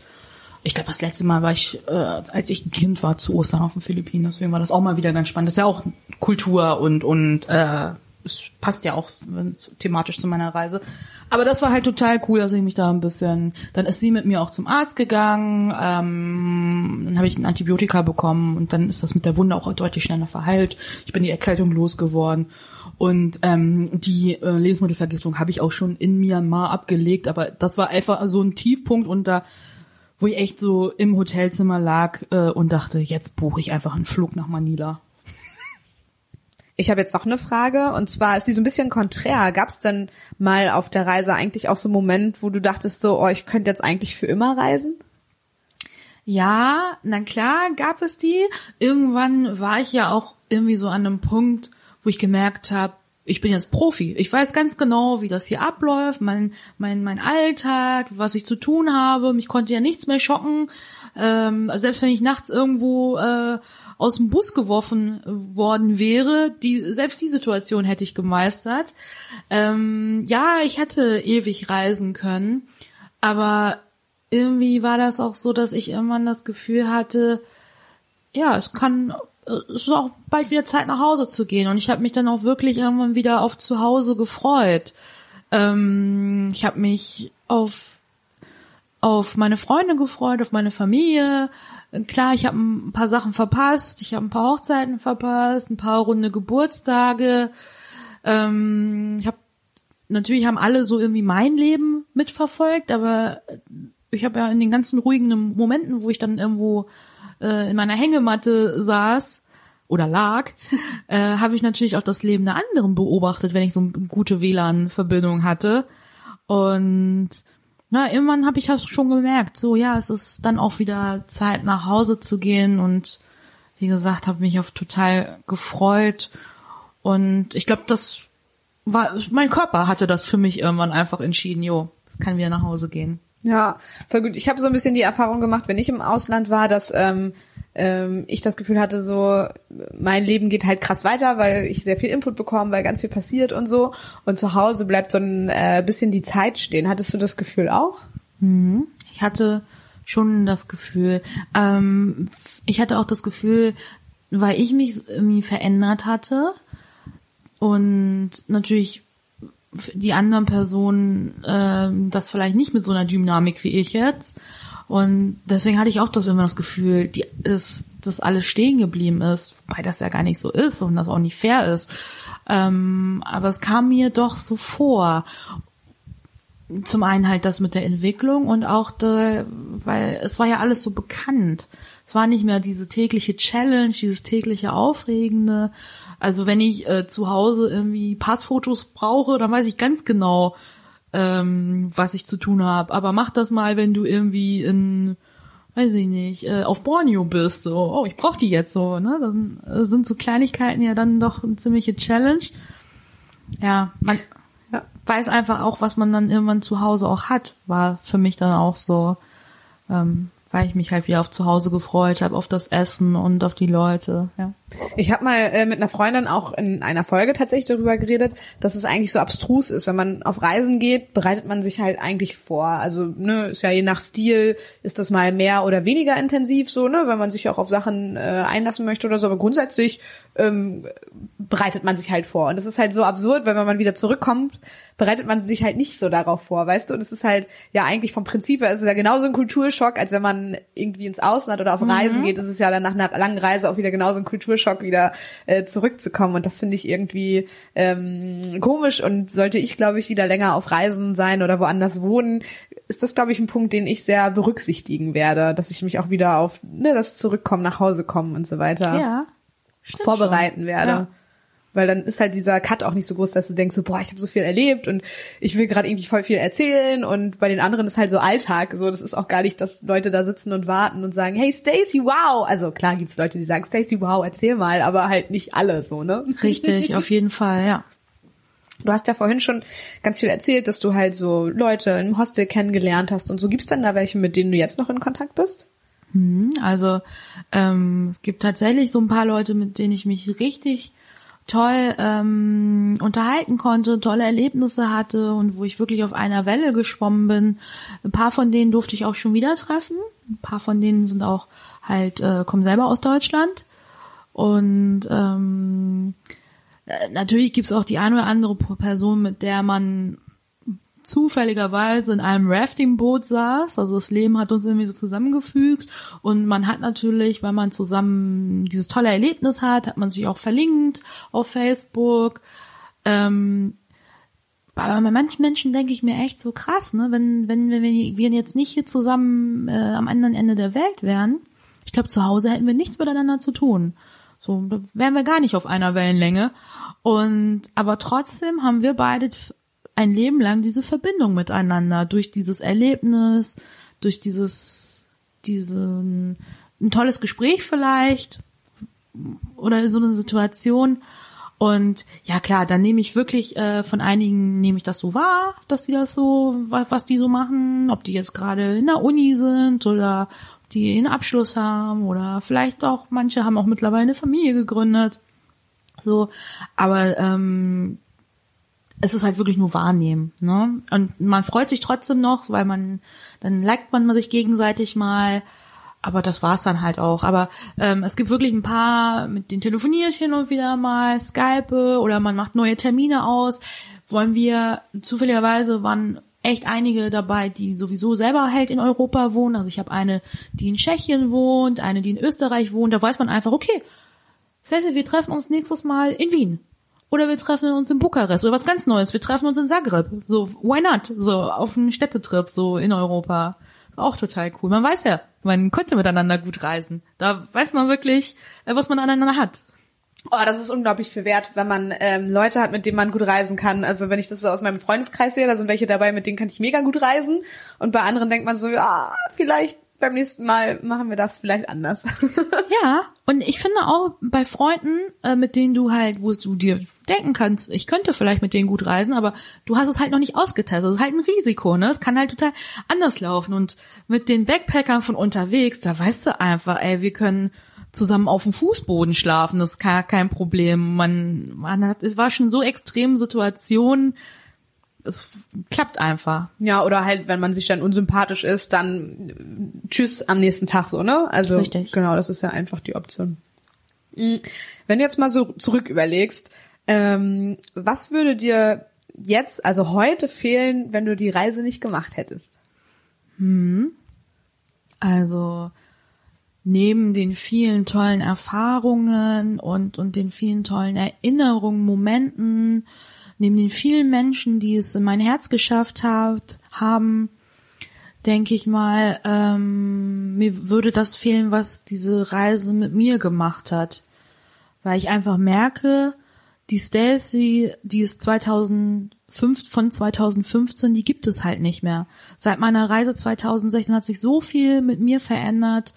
ich glaube, das letzte Mal war ich, äh, als ich ein Kind war, zu Ostern auf den Philippinen. Deswegen war das auch mal wieder ganz spannend. Das ist ja auch Kultur und und äh, es passt ja auch thematisch zu meiner Reise. Aber das war halt total cool, dass ich mich da ein bisschen. Dann ist sie mit mir auch zum Arzt gegangen. Ähm, dann habe ich ein Antibiotika bekommen und dann ist das mit der Wunde auch deutlich schneller verheilt. Ich bin die Erkältung losgeworden. Und ähm, die äh, Lebensmittelvergiftung habe ich auch schon in Myanmar abgelegt, aber das war einfach so ein Tiefpunkt und da wo ich echt so im Hotelzimmer lag äh, und dachte, jetzt buche ich einfach einen Flug nach Manila. Ich habe jetzt noch eine Frage und zwar ist die so ein bisschen konträr. Gab es denn mal auf der Reise eigentlich auch so einen Moment, wo du dachtest so, oh, ich könnte jetzt eigentlich für immer reisen? Ja, na klar, gab es die. Irgendwann war ich ja auch irgendwie so an einem Punkt, wo ich gemerkt habe, ich bin jetzt Profi. Ich weiß ganz genau, wie das hier abläuft, mein, mein, mein Alltag, was ich zu tun habe. Mich konnte ja nichts mehr schocken. Ähm, selbst wenn ich nachts irgendwo äh, aus dem Bus geworfen worden wäre, die, selbst die Situation hätte ich gemeistert. Ähm, ja, ich hätte ewig reisen können, aber irgendwie war das auch so, dass ich irgendwann das Gefühl hatte, ja, es kann es ist auch bald wieder Zeit nach Hause zu gehen und ich habe mich dann auch wirklich irgendwann wieder auf zu Hause gefreut. Ähm, ich habe mich auf auf meine Freunde gefreut, auf meine Familie. Klar, ich habe ein paar Sachen verpasst, ich habe ein paar Hochzeiten verpasst, ein paar runde Geburtstage. Ähm, ich habe natürlich haben alle so irgendwie mein Leben mitverfolgt, aber ich habe ja in den ganzen ruhigen Momenten, wo ich dann irgendwo äh, in meiner Hängematte saß oder lag, äh, habe ich natürlich auch das Leben der anderen beobachtet, wenn ich so eine gute WLAN-Verbindung hatte. Und na, irgendwann habe ich das schon gemerkt, so ja, es ist dann auch wieder Zeit nach Hause zu gehen und wie gesagt, habe mich auf total gefreut und ich glaube, das war mein Körper hatte das für mich irgendwann einfach entschieden, jo, es kann wieder nach Hause gehen. Ja, voll gut. Ich habe so ein bisschen die Erfahrung gemacht, wenn ich im Ausland war, dass ähm, ähm, ich das Gefühl hatte, so mein Leben geht halt krass weiter, weil ich sehr viel Input bekomme, weil ganz viel passiert und so. Und zu Hause bleibt so ein äh, bisschen die Zeit stehen. Hattest du das Gefühl auch? Mhm. Ich hatte schon das Gefühl. Ähm, ich hatte auch das Gefühl, weil ich mich irgendwie verändert hatte und natürlich die anderen Personen äh, das vielleicht nicht mit so einer Dynamik wie ich jetzt. Und deswegen hatte ich auch das immer das Gefühl, die ist, dass alles stehen geblieben ist, wobei das ja gar nicht so ist und das auch nicht fair ist. Ähm, aber es kam mir doch so vor. Zum einen halt das mit der Entwicklung und auch, de, weil es war ja alles so bekannt. Es war nicht mehr diese tägliche Challenge, dieses tägliche Aufregende. Also wenn ich äh, zu Hause irgendwie Passfotos brauche, dann weiß ich ganz genau, ähm, was ich zu tun habe. Aber mach das mal, wenn du irgendwie in, weiß ich nicht, äh, auf Borneo bist. So, oh, ich brauch die jetzt so. Ne? Dann äh, sind so Kleinigkeiten ja dann doch eine ziemliche Challenge. Ja, man ja. weiß einfach auch, was man dann irgendwann zu Hause auch hat. War für mich dann auch so. Ähm, weil ich mich halt wieder auf zu Hause gefreut habe, auf das Essen und auf die Leute. Ja. Ich habe mal äh, mit einer Freundin auch in einer Folge tatsächlich darüber geredet, dass es eigentlich so abstrus ist. Wenn man auf Reisen geht, bereitet man sich halt eigentlich vor. Also ne, ist ja je nach Stil ist das mal mehr oder weniger intensiv so, ne, wenn man sich auch auf Sachen äh, einlassen möchte oder so. Aber grundsätzlich ähm, bereitet man sich halt vor. Und es ist halt so absurd, weil wenn man wieder zurückkommt, bereitet man sich halt nicht so darauf vor, weißt du? Und es ist halt, ja, eigentlich vom Prinzip her ist es ja genauso ein Kulturschock, als wenn man irgendwie ins Ausland oder auf mhm. Reisen geht. Es ist ja dann nach einer langen Reise auch wieder genauso ein Kulturschock, wieder äh, zurückzukommen. Und das finde ich irgendwie ähm, komisch und sollte ich, glaube ich, wieder länger auf Reisen sein oder woanders wohnen, ist das, glaube ich, ein Punkt, den ich sehr berücksichtigen werde, dass ich mich auch wieder auf ne, das Zurückkommen, nach Hause kommen und so weiter ja, vorbereiten schon. werde. Ja. Weil dann ist halt dieser Cut auch nicht so groß, dass du denkst so, boah, ich habe so viel erlebt und ich will gerade irgendwie voll viel erzählen und bei den anderen ist halt so Alltag. So, das ist auch gar nicht, dass Leute da sitzen und warten und sagen, hey Stacy, wow. Also klar gibt's Leute, die sagen, Stacy, wow, erzähl mal, aber halt nicht alle so, ne? Richtig, auf jeden Fall, ja. Du hast ja vorhin schon ganz viel erzählt, dass du halt so Leute im Hostel kennengelernt hast und so. Gibt's denn da welche, mit denen du jetzt noch in Kontakt bist? Hm, also ähm, es gibt tatsächlich so ein paar Leute, mit denen ich mich richtig toll ähm, unterhalten konnte, tolle Erlebnisse hatte und wo ich wirklich auf einer Welle geschwommen bin. Ein paar von denen durfte ich auch schon wieder treffen. Ein paar von denen sind auch halt, äh, kommen selber aus Deutschland. Und ähm, äh, natürlich gibt's auch die eine oder andere Person, mit der man zufälligerweise in einem Raftingboot saß. Also das Leben hat uns irgendwie so zusammengefügt und man hat natürlich, weil man zusammen dieses tolle Erlebnis hat, hat man sich auch verlinkt auf Facebook. Ähm, aber bei manchen Menschen denke ich mir echt so krass, ne? Wenn, wenn, wenn wir jetzt nicht hier zusammen äh, am anderen Ende der Welt wären, ich glaube, zu Hause hätten wir nichts miteinander zu tun. So, da wären wir gar nicht auf einer Wellenlänge. Und aber trotzdem haben wir beide ein Leben lang diese Verbindung miteinander durch dieses Erlebnis, durch dieses, diesen, ein tolles Gespräch vielleicht oder so eine Situation. Und ja klar, dann nehme ich wirklich äh, von einigen nehme ich das so wahr, dass die das so, was die so machen, ob die jetzt gerade in der Uni sind oder ob die einen Abschluss haben oder vielleicht auch manche haben auch mittlerweile eine Familie gegründet. So, aber ähm, es ist halt wirklich nur wahrnehmen, ne? Und man freut sich trotzdem noch, weil man, dann liked man sich gegenseitig mal, aber das war's dann halt auch. Aber ähm, es gibt wirklich ein paar, mit denen telefoniere ich hin und wieder mal, Skype oder man macht neue Termine aus. Wollen wir, zufälligerweise waren echt einige dabei, die sowieso selber halt in Europa wohnen. Also ich habe eine, die in Tschechien wohnt, eine, die in Österreich wohnt. Da weiß man einfach, okay, Cecil, wir treffen uns nächstes Mal in Wien oder wir treffen uns in Bukarest oder was ganz Neues. Wir treffen uns in Zagreb. So, why not? So, auf einen Städtetrip, so in Europa. Auch total cool. Man weiß ja, man konnte miteinander gut reisen. Da weiß man wirklich, äh, was man aneinander hat. Oh, das ist unglaublich viel wert, wenn man ähm, Leute hat, mit denen man gut reisen kann. Also wenn ich das so aus meinem Freundeskreis sehe, da sind welche dabei, mit denen kann ich mega gut reisen. Und bei anderen denkt man so, ja, vielleicht beim nächsten Mal machen wir das vielleicht anders. ja, und ich finde auch bei Freunden, äh, mit denen du halt, wo du dir denken kannst, ich könnte vielleicht mit denen gut reisen, aber du hast es halt noch nicht ausgetestet. Das ist halt ein Risiko, ne? Es kann halt total anders laufen. Und mit den Backpackern von unterwegs, da weißt du einfach, ey, wir können zusammen auf dem Fußboden schlafen, das ist kein, kein Problem. Man, man hat, es war schon so extrem Situationen, es klappt einfach. Ja, oder halt, wenn man sich dann unsympathisch ist, dann tschüss am nächsten Tag so, ne? Also Richtig. genau, das ist ja einfach die Option. Mm, Wenn du jetzt mal so zurück überlegst, ähm, was würde dir jetzt, also heute fehlen, wenn du die Reise nicht gemacht hättest? Also neben den vielen tollen Erfahrungen und, und den vielen tollen Erinnerungen, Momenten, neben den vielen Menschen, die es in mein Herz geschafft hat, haben, denke ich mal, ähm, mir würde das fehlen, was diese Reise mit mir gemacht hat. Weil ich einfach merke, die Stacy, die ist 2005, von 2015, die gibt es halt nicht mehr. Seit meiner Reise 2016 hat sich so viel mit mir verändert.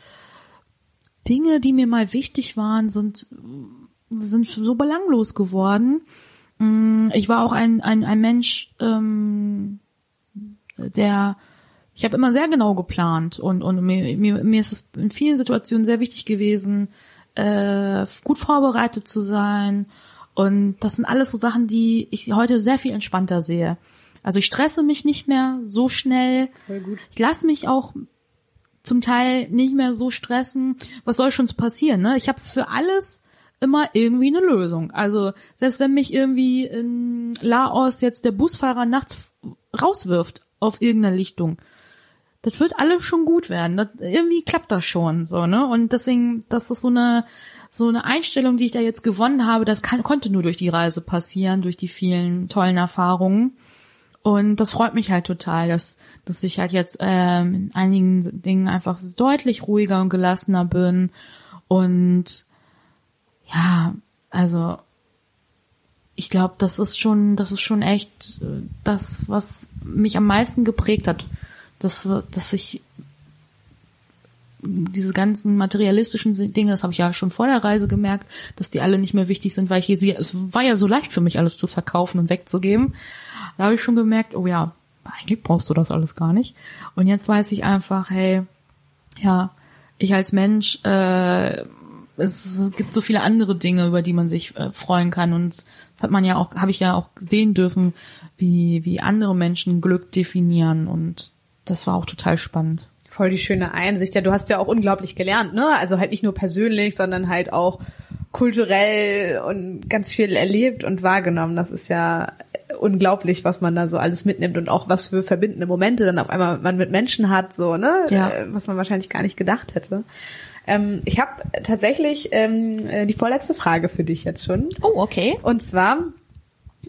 Dinge, die mir mal wichtig waren, sind, sind so belanglos geworden. Mm, Ich war auch ein, ein, ein Mensch, ähm, der ich habe immer sehr genau geplant und, und mir, mir, mir ist es in vielen Situationen sehr wichtig gewesen, äh, gut vorbereitet zu sein. Und das sind alles so Sachen, die ich heute sehr viel entspannter sehe. Also ich stresse mich nicht mehr so schnell. Ich lasse mich auch zum Teil nicht mehr so stressen. Was soll schon passieren? Ne? Ich habe für alles immer irgendwie eine Lösung. Also selbst wenn mich irgendwie in Laos jetzt der Busfahrer nachts rauswirft auf irgendeiner Lichtung, das wird alles schon gut werden. Das, irgendwie klappt das schon, so ne? Und deswegen, das ist so eine so eine Einstellung, die ich da jetzt gewonnen habe. Das kann, konnte nur durch die Reise passieren, durch die vielen tollen Erfahrungen. Und das freut mich halt total, dass, dass ich halt jetzt ähm, in einigen Dingen einfach deutlich ruhiger und gelassener bin. Und ja, also ich glaube, das ist schon, das ist schon echt äh, das, was mich am meisten geprägt hat. Das, dass ich diese ganzen materialistischen Dinge, das habe ich ja schon vor der Reise gemerkt, dass die alle nicht mehr wichtig sind, weil ich hier sehe, es war ja so leicht für mich, alles zu verkaufen und wegzugeben. Da habe ich schon gemerkt, oh ja, eigentlich brauchst du das alles gar nicht. Und jetzt weiß ich einfach, hey, ja, ich als Mensch, äh, es gibt so viele andere Dinge, über die man sich äh, freuen kann. Und das hat man ja auch, habe ich ja auch sehen dürfen, wie, wie andere Menschen Glück definieren. Und das war auch total spannend. Voll die schöne Einsicht. Ja, du hast ja auch unglaublich gelernt, ne? Also halt nicht nur persönlich, sondern halt auch kulturell und ganz viel erlebt und wahrgenommen. Das ist ja unglaublich, was man da so alles mitnimmt und auch was für verbindende Momente dann auf einmal man mit Menschen hat, so, ne? Ja. Äh, Was man wahrscheinlich gar nicht gedacht hätte. Ähm, ich habe tatsächlich ähm, äh, die vorletzte Frage für dich jetzt schon. Oh, okay. Und zwar,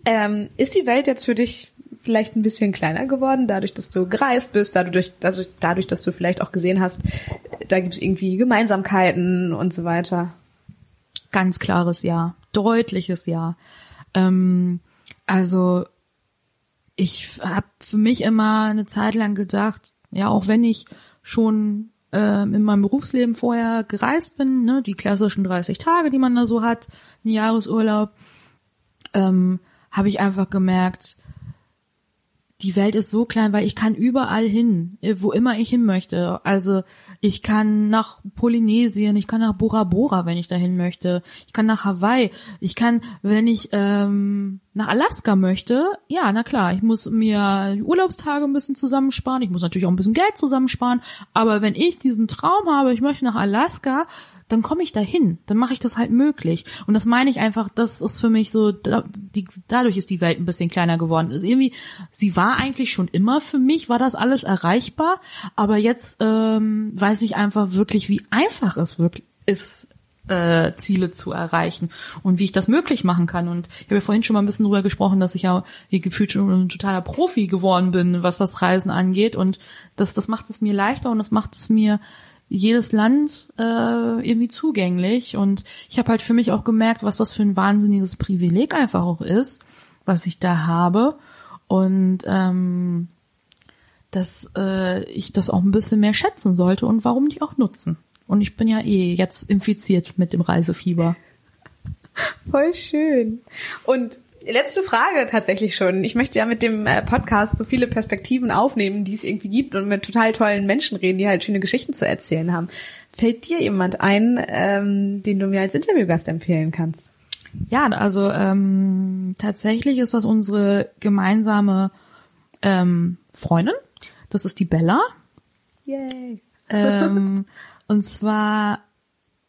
ähm, ist die Welt jetzt für dich vielleicht ein bisschen kleiner geworden, dadurch, dass du gereist bist, dadurch, dadurch, dadurch dass du vielleicht auch gesehen hast, da gibt's irgendwie Gemeinsamkeiten und so weiter. Ganz klares Ja. Deutliches Ja. Ähm, also ich habe für mich immer eine Zeit lang gedacht, ja, auch wenn ich schon ähm, in meinem Berufsleben vorher gereist bin, ne, die klassischen 30 Tage, die man da so hat, ein Jahresurlaub, ähm, habe ich einfach gemerkt, die Welt ist so klein, weil ich kann überall hin, äh, wo immer ich hin möchte. Also ich kann nach Polynesien, ich kann nach Bora Bora, wenn ich dahin möchte. Ich kann nach Hawaii. Ich kann, wenn ich ähm, nach Alaska möchte, ja, na klar, ich muss mir Urlaubstage ein bisschen zusammensparen. Ich muss natürlich auch ein bisschen Geld zusammensparen. Aber wenn ich diesen Traum habe, ich möchte nach Alaska, dann komme ich dahin, dann mache ich das halt möglich. Und das meine ich einfach, das ist für mich so, da, die, dadurch ist die Welt ein bisschen kleiner geworden. Ist irgendwie, sie war eigentlich schon immer für mich, war das alles erreichbar, aber jetzt ähm, weiß ich einfach wirklich, wie einfach es wirklich ist, äh, Ziele zu erreichen und wie ich das möglich machen kann. Und ich habe ja vorhin schon mal ein bisschen drüber gesprochen, dass ich ja wie gefühlt schon ein totaler Profi geworden bin, was das Reisen angeht. Und das, das macht es mir leichter und das macht es mir jedes Land äh, irgendwie zugänglich. Und ich habe halt für mich auch gemerkt, was das für ein wahnsinniges Privileg einfach auch ist, was ich da habe. Und ähm, dass äh, ich das auch ein bisschen mehr schätzen sollte und warum nicht auch nutzen. Und ich bin ja eh jetzt infiziert mit dem Reisefieber. Voll schön. Und letzte Frage tatsächlich schon. Ich möchte ja mit dem äh, Podcast so viele Perspektiven aufnehmen, die es irgendwie gibt und mit total tollen Menschen reden, die halt schöne Geschichten zu erzählen haben. Fällt dir jemand ein, ähm, den du mir als Interviewgast empfehlen kannst? Ja, also ähm, tatsächlich ist das unsere gemeinsame ähm, Freundin. Das ist die Bella. Yay. ähm, und zwar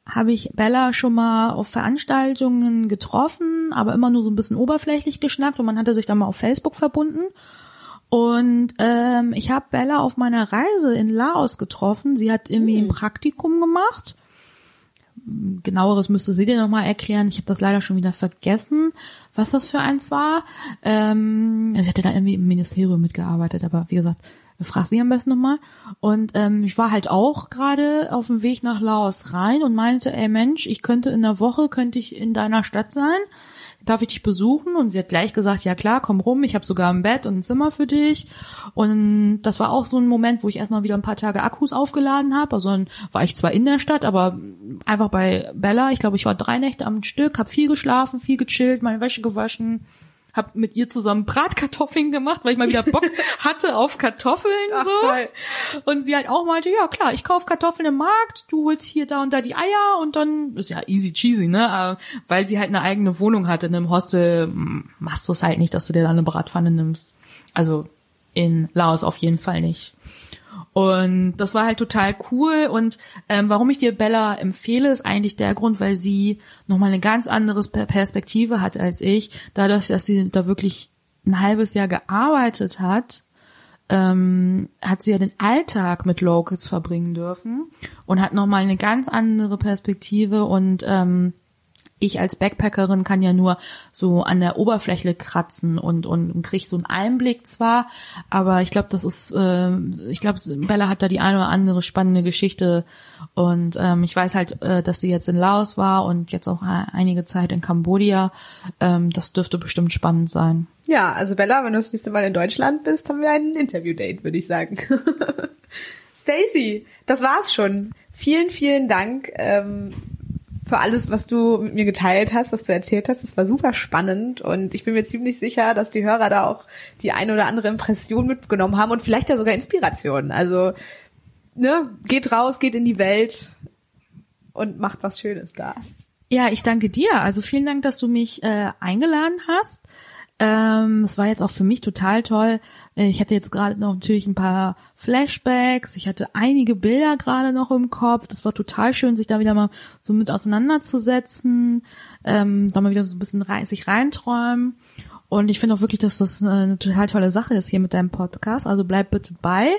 habe ich Bella schon mal auf Veranstaltungen getroffen, aber immer nur so ein bisschen oberflächlich geschnackt und man hatte sich dann mal auf Facebook verbunden. Und ähm, ich habe Bella auf meiner Reise in Laos getroffen. Sie hat irgendwie ein Hm. Praktikum gemacht. Genaueres müsste sie dir nochmal erklären. Ich habe das leider schon wieder vergessen, was das für eins war. Ähm, sie hatte da irgendwie im Ministerium mitgearbeitet, aber wie gesagt, frag sie am besten nochmal. Und ähm, ich war halt auch gerade auf dem Weg nach Laos rein und meinte, ey Mensch, ich könnte in der Woche, könnte ich in deiner Stadt sein. Darf ich dich besuchen? Und sie hat gleich gesagt, ja klar, komm rum, ich habe sogar ein Bett und ein Zimmer für dich. Und das war auch so ein Moment, wo ich erstmal wieder ein paar Tage Akkus aufgeladen habe. Also dann war ich zwar in der Stadt, aber einfach bei Bella. Ich glaube, ich war drei Nächte am Stück, habe viel geschlafen, viel gechillt, meine Wäsche gewaschen, habe mit ihr zusammen Bratkartoffeln gemacht, weil ich mal wieder Bock hatte auf Kartoffeln. Ach, so. toll. Und sie halt auch meinte, ja klar, ich kauf Kartoffeln im Markt, du holst hier da und da die Eier und dann ist ja easy cheesy, ne? Aber Weil sie halt eine eigene Wohnung hatte in einem Hostel, machst du es halt nicht, dass du dir da eine Bratpfanne nimmst. Also in Laos auf jeden Fall nicht. Und das war halt total cool. Und ähm, warum ich dir Bella empfehle, ist eigentlich der Grund, weil sie nochmal eine ganz andere Per- Perspektive hat als ich. Dadurch, dass sie da wirklich ein halbes Jahr gearbeitet hat, ähm, hat sie ja den Alltag mit Locals verbringen dürfen und hat nochmal eine ganz andere Perspektive und ähm, ich als Backpackerin kann ja nur so an der Oberfläche kratzen und und, kriege so einen Einblick zwar, aber ich glaube, das ist, äh, ich glaube, Bella hat da die eine oder andere spannende Geschichte und ähm, ich weiß halt, äh, dass sie jetzt in Laos war und jetzt auch einige Zeit in Kambodscha. Ähm, das dürfte bestimmt spannend sein. Ja, also Bella, wenn du das nächste Mal in Deutschland bist, haben wir ein Interview-Date, würde ich sagen. Stacy, das war's schon. Vielen, vielen Dank ähm, für alles, was du mit mir geteilt hast, was du erzählt hast. Das war super spannend und ich bin mir ziemlich sicher, dass die Hörer da auch die eine oder andere Impression mitgenommen haben und vielleicht ja sogar Inspiration. Also, ne, geht raus, geht in die Welt und macht was Schönes da. Ja, ich danke dir. Also vielen Dank, dass du mich äh, eingeladen hast. Ähm, es war jetzt auch für mich total toll. Äh, Ich hatte jetzt gerade noch natürlich ein paar Flashbacks. Ich hatte einige Bilder gerade noch im Kopf. Das war total schön, sich da wieder mal so mit auseinanderzusetzen, ähm, da mal wieder so ein bisschen rein, sich reinträumen. Und ich finde auch wirklich, dass das eine total tolle Sache ist hier mit deinem Podcast. Also bleib bitte bei.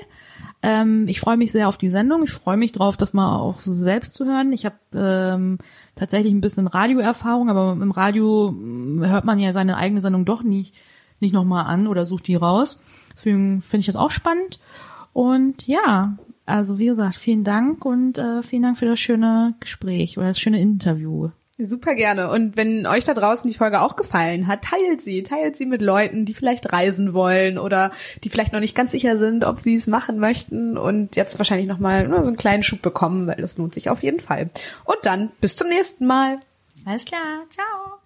Ähm, ich freue mich sehr auf die Sendung. Ich freue mich drauf, das mal auch selbst zu hören. Ich habe ähm, tatsächlich ein bisschen Radioerfahrung, aber im Radio mm, hört man ja seine eigene Sendung doch nicht, nicht nochmal an oder sucht die raus. Deswegen finde ich das auch spannend. Und ja, also wie gesagt, vielen Dank und äh, vielen Dank für das schöne Gespräch oder das schöne Interview. Super gerne. Und wenn euch da draußen die Folge auch gefallen hat, teilt sie. Teilt sie mit Leuten, die vielleicht reisen wollen oder die vielleicht noch nicht ganz sicher sind, ob sie es machen möchten und jetzt wahrscheinlich nochmal so einen kleinen Schub bekommen, weil das lohnt sich auf jeden Fall. Und dann bis zum nächsten Mal. Alles klar, ciao.